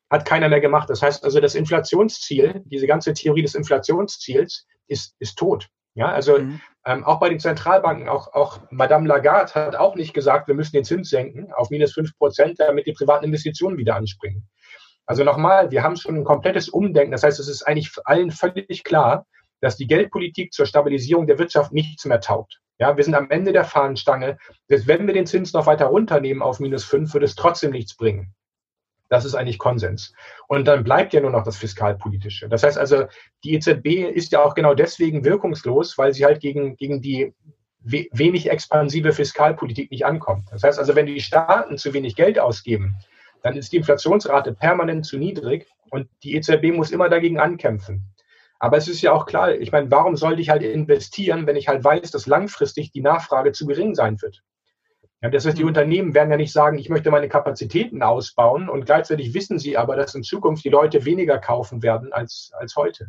Hat keiner mehr gemacht. Das heißt also, das Inflationsziel, diese ganze Theorie des Inflationsziels ist, ist tot. Ja, also mhm. ähm, auch bei den Zentralbanken, auch, auch Madame Lagarde hat auch nicht gesagt, wir müssen den Zins senken auf minus fünf Prozent, damit die privaten Investitionen wieder anspringen. Also nochmal, wir haben schon ein komplettes Umdenken. Das heißt, es ist eigentlich allen völlig klar, dass die Geldpolitik zur Stabilisierung der Wirtschaft nichts mehr taugt. Ja, wir sind am Ende der Fahnenstange. Selbst wenn wir den Zins noch weiter runternehmen auf minus fünf, würde es trotzdem nichts bringen. Das ist eigentlich Konsens. Und dann bleibt ja nur noch das Fiskalpolitische. Das heißt also, die EZB ist ja auch genau deswegen wirkungslos, weil sie halt gegen, gegen die wenig expansive Fiskalpolitik nicht ankommt. Das heißt also, wenn die Staaten zu wenig Geld ausgeben, dann ist die Inflationsrate permanent zu niedrig und die EZB muss immer dagegen ankämpfen. Aber es ist ja auch klar, ich meine, warum sollte ich halt investieren, wenn ich halt weiß, dass langfristig die Nachfrage zu gering sein wird? Ja, das heißt, die mhm. Unternehmen werden ja nicht sagen, ich möchte meine Kapazitäten ausbauen und gleichzeitig wissen sie aber, dass in Zukunft die Leute weniger kaufen werden als, als heute.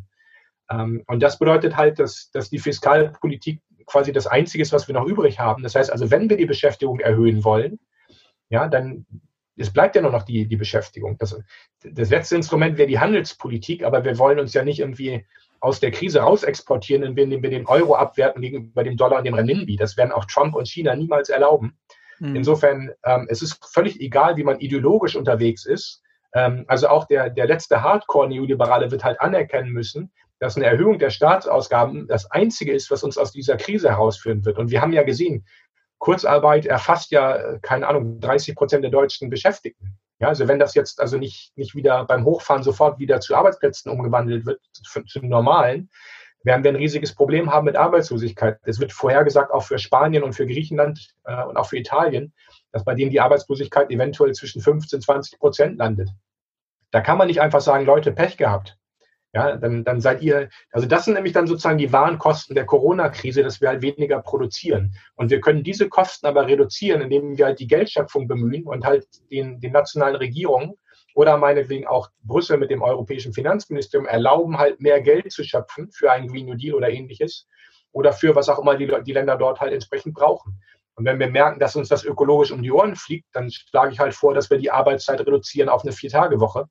Ähm, und das bedeutet halt, dass, dass die Fiskalpolitik quasi das Einzige ist, was wir noch übrig haben. Das heißt also, wenn wir die Beschäftigung erhöhen wollen, ja, dann es bleibt ja nur noch die, die Beschäftigung. Das, das letzte Instrument wäre die Handelspolitik, aber wir wollen uns ja nicht irgendwie aus der Krise raus exportieren, indem wir den Euro abwerten gegenüber dem Dollar und dem Renminbi. Das werden auch Trump und China niemals erlauben. Mhm. Insofern, ähm, es ist völlig egal, wie man ideologisch unterwegs ist. Ähm, also auch der, der letzte Hardcore-Neoliberale wird halt anerkennen müssen, dass eine Erhöhung der Staatsausgaben das Einzige ist, was uns aus dieser Krise herausführen wird. Und wir haben ja gesehen, Kurzarbeit erfasst ja, keine Ahnung, 30 Prozent der deutschen Beschäftigten. Ja, also wenn das jetzt also nicht, nicht wieder beim Hochfahren sofort wieder zu Arbeitsplätzen umgewandelt wird, zu, zu normalen, werden wir ein riesiges Problem haben mit Arbeitslosigkeit. Es wird vorhergesagt, auch für Spanien und für Griechenland äh, und auch für Italien, dass bei denen die Arbeitslosigkeit eventuell zwischen 15 und 20 Prozent landet. Da kann man nicht einfach sagen, Leute, Pech gehabt. Ja, dann, dann seid ihr, also das sind nämlich dann sozusagen die wahren Kosten der Corona-Krise, dass wir halt weniger produzieren. Und wir können diese Kosten aber reduzieren, indem wir halt die Geldschöpfung bemühen und halt den, den nationalen Regierungen oder meinetwegen auch Brüssel mit dem europäischen Finanzministerium erlauben, halt mehr Geld zu schöpfen für einen Green New Deal oder ähnliches oder für was auch immer die, die Länder dort halt entsprechend brauchen. Und wenn wir merken, dass uns das ökologisch um die Ohren fliegt, dann schlage ich halt vor, dass wir die Arbeitszeit reduzieren auf eine Vier-Tage-Woche.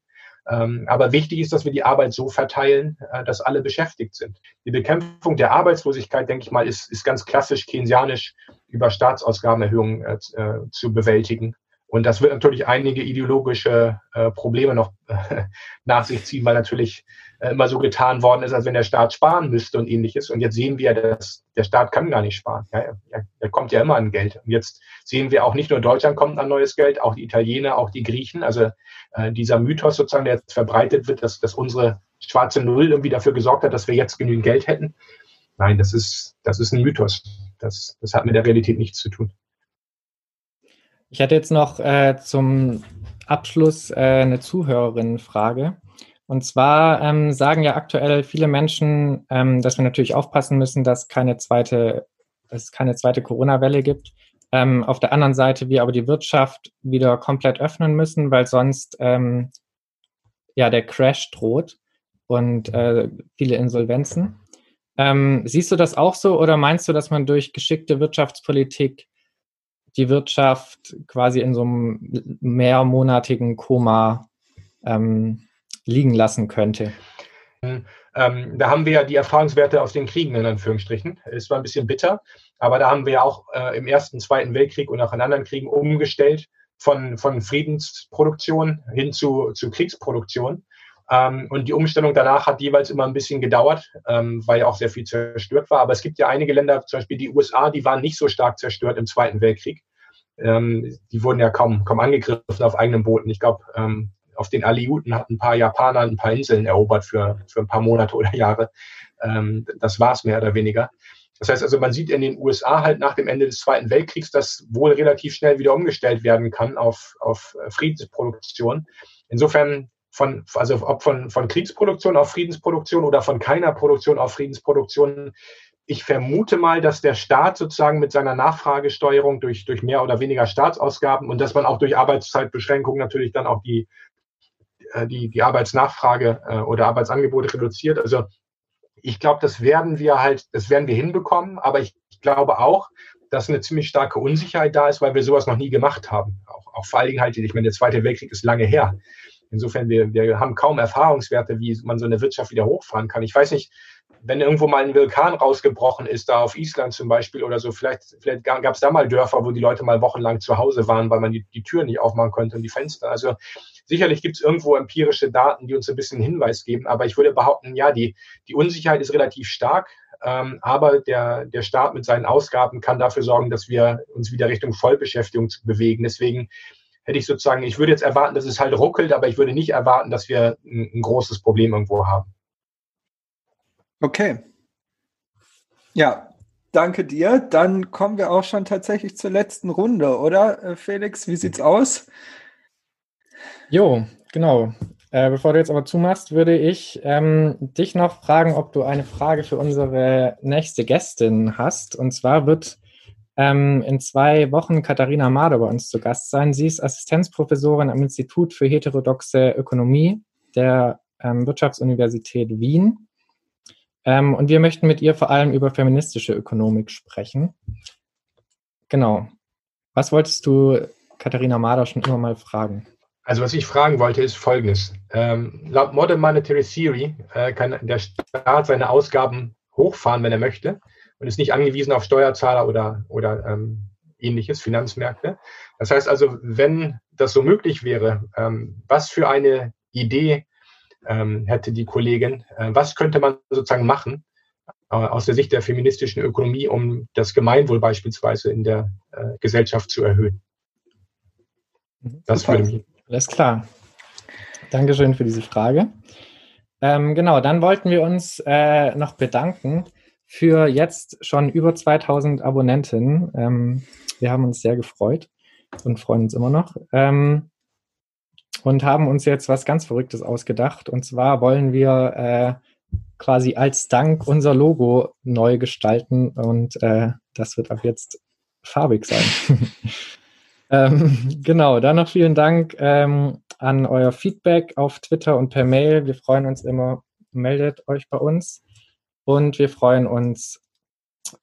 Ähm, aber wichtig ist, dass wir die Arbeit so verteilen, äh, dass alle beschäftigt sind. Die Bekämpfung der Arbeitslosigkeit, denke ich mal, ist, ist ganz klassisch keynesianisch über Staatsausgabenerhöhungen äh, äh zu bewältigen. Und das wird natürlich einige ideologische äh, Probleme noch äh, nach sich ziehen, weil natürlich äh, immer so getan worden ist, als wenn der Staat sparen müsste und ähnliches. Und jetzt sehen wir, dass der Staat kann gar nicht sparen. Ja, er, er kommt ja immer an Geld. Und jetzt sehen wir auch nicht nur Deutschland kommt an neues Geld, auch die Italiener, auch die Griechen. Also äh, dieser Mythos sozusagen, der jetzt verbreitet wird, dass, dass unsere schwarze Null irgendwie dafür gesorgt hat, dass wir jetzt genügend Geld hätten. Nein, das ist, das ist ein Mythos. Das, das hat mit der Realität nichts zu tun. Ich hatte jetzt noch äh, zum Abschluss äh, eine Zuhörerinnenfrage. Und zwar ähm, sagen ja aktuell viele Menschen, ähm, dass wir natürlich aufpassen müssen, dass keine zweite, es keine zweite Corona-Welle gibt. Ähm, auf der anderen Seite wir aber die Wirtschaft wieder komplett öffnen müssen, weil sonst ähm, ja der Crash droht und äh, viele Insolvenzen. Ähm, siehst du das auch so oder meinst du, dass man durch geschickte Wirtschaftspolitik die Wirtschaft quasi in so einem mehrmonatigen Koma ähm, liegen lassen könnte. Ähm, da haben wir ja die Erfahrungswerte aus den Kriegen in Anführungsstrichen. Es war ein bisschen bitter, aber da haben wir ja auch äh, im Ersten, Zweiten Weltkrieg und auch in anderen Kriegen umgestellt von, von Friedensproduktion hin zu, zu Kriegsproduktion. Ähm, und die Umstellung danach hat jeweils immer ein bisschen gedauert, ähm, weil ja auch sehr viel zerstört war. Aber es gibt ja einige Länder, zum Beispiel die USA, die waren nicht so stark zerstört im Zweiten Weltkrieg. Ähm, die wurden ja kaum, kaum angegriffen auf eigenen Booten. Ich glaube, ähm, auf den Aleuten hatten ein paar Japaner ein paar Inseln erobert für, für ein paar Monate oder Jahre. Ähm, das war es mehr oder weniger. Das heißt also, man sieht in den USA halt nach dem Ende des Zweiten Weltkriegs, dass wohl relativ schnell wieder umgestellt werden kann auf, auf Friedensproduktion. Insofern von, also ob von, von Kriegsproduktion auf Friedensproduktion oder von keiner Produktion auf Friedensproduktion. Ich vermute mal, dass der Staat sozusagen mit seiner Nachfragesteuerung durch, durch mehr oder weniger Staatsausgaben und dass man auch durch Arbeitszeitbeschränkungen natürlich dann auch die, äh, die, die Arbeitsnachfrage äh, oder Arbeitsangebote reduziert. Also ich glaube, das werden wir halt, das werden wir hinbekommen, aber ich, glaube auch, dass eine ziemlich starke Unsicherheit da ist, weil wir sowas noch nie gemacht haben. Auch, auch vor allen Dingen halt, ich meine, der Zweite Weltkrieg ist lange her. Insofern, wir, wir haben kaum Erfahrungswerte, wie man so eine Wirtschaft wieder hochfahren kann. Ich weiß nicht, wenn irgendwo mal ein Vulkan rausgebrochen ist, da auf Island zum Beispiel oder so, vielleicht, vielleicht gab es da mal Dörfer, wo die Leute mal wochenlang zu Hause waren, weil man die, die Türen nicht aufmachen konnte und die Fenster. Also sicherlich gibt es irgendwo empirische Daten, die uns ein bisschen Hinweis geben, aber ich würde behaupten, ja, die, die Unsicherheit ist relativ stark. Ähm, aber der, der Staat mit seinen Ausgaben kann dafür sorgen, dass wir uns wieder Richtung Vollbeschäftigung bewegen. Deswegen hätte ich sozusagen, ich würde jetzt erwarten, dass es halt ruckelt, aber ich würde nicht erwarten, dass wir ein, ein großes Problem irgendwo haben. Okay. Ja, danke dir. Dann kommen wir auch schon tatsächlich zur letzten Runde, oder äh, Felix? Wie sieht's aus? Jo, genau. Äh, bevor du jetzt aber zumachst, würde ich ähm, dich noch fragen, ob du eine Frage für unsere nächste Gästin hast. Und zwar wird ähm, in zwei Wochen Katharina Mader bei uns zu Gast sein. Sie ist Assistenzprofessorin am Institut für heterodoxe Ökonomie der ähm, Wirtschaftsuniversität Wien. Ähm, und wir möchten mit ihr vor allem über feministische Ökonomik sprechen. Genau. Was wolltest du Katharina Mader schon immer mal fragen? Also was ich fragen wollte, ist Folgendes. Ähm, laut Modern Monetary Theory äh, kann der Staat seine Ausgaben hochfahren, wenn er möchte und ist nicht angewiesen auf Steuerzahler oder, oder ähm, ähnliches, Finanzmärkte. Das heißt also, wenn das so möglich wäre, ähm, was für eine Idee ähm, hätte die Kollegin, äh, was könnte man sozusagen machen äh, aus der Sicht der feministischen Ökonomie, um das Gemeinwohl beispielsweise in der äh, Gesellschaft zu erhöhen? Das Super. würde mich. Alles klar. Dankeschön für diese Frage. Ähm, genau, dann wollten wir uns äh, noch bedanken für jetzt schon über 2000 Abonnenten. Ähm, wir haben uns sehr gefreut und freuen uns immer noch. Ähm, und haben uns jetzt was ganz Verrücktes ausgedacht. Und zwar wollen wir äh, quasi als Dank unser Logo neu gestalten und äh, das wird ab jetzt farbig sein. ähm, genau, dann noch vielen Dank ähm, an euer Feedback auf Twitter und per Mail. Wir freuen uns immer. Meldet euch bei uns. Und wir freuen uns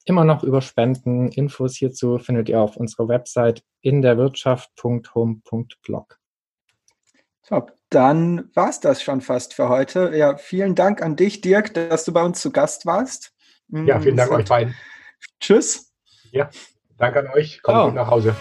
immer noch über Spenden. Infos hierzu findet ihr auf unserer Website in der Wirtschaft.home.blog. Top. Dann war es das schon fast für heute. Ja, vielen Dank an dich, Dirk, dass du bei uns zu Gast warst. Ja, vielen Dank euch beiden. Tschüss. Ja, danke an euch. Kommt oh. gut nach Hause.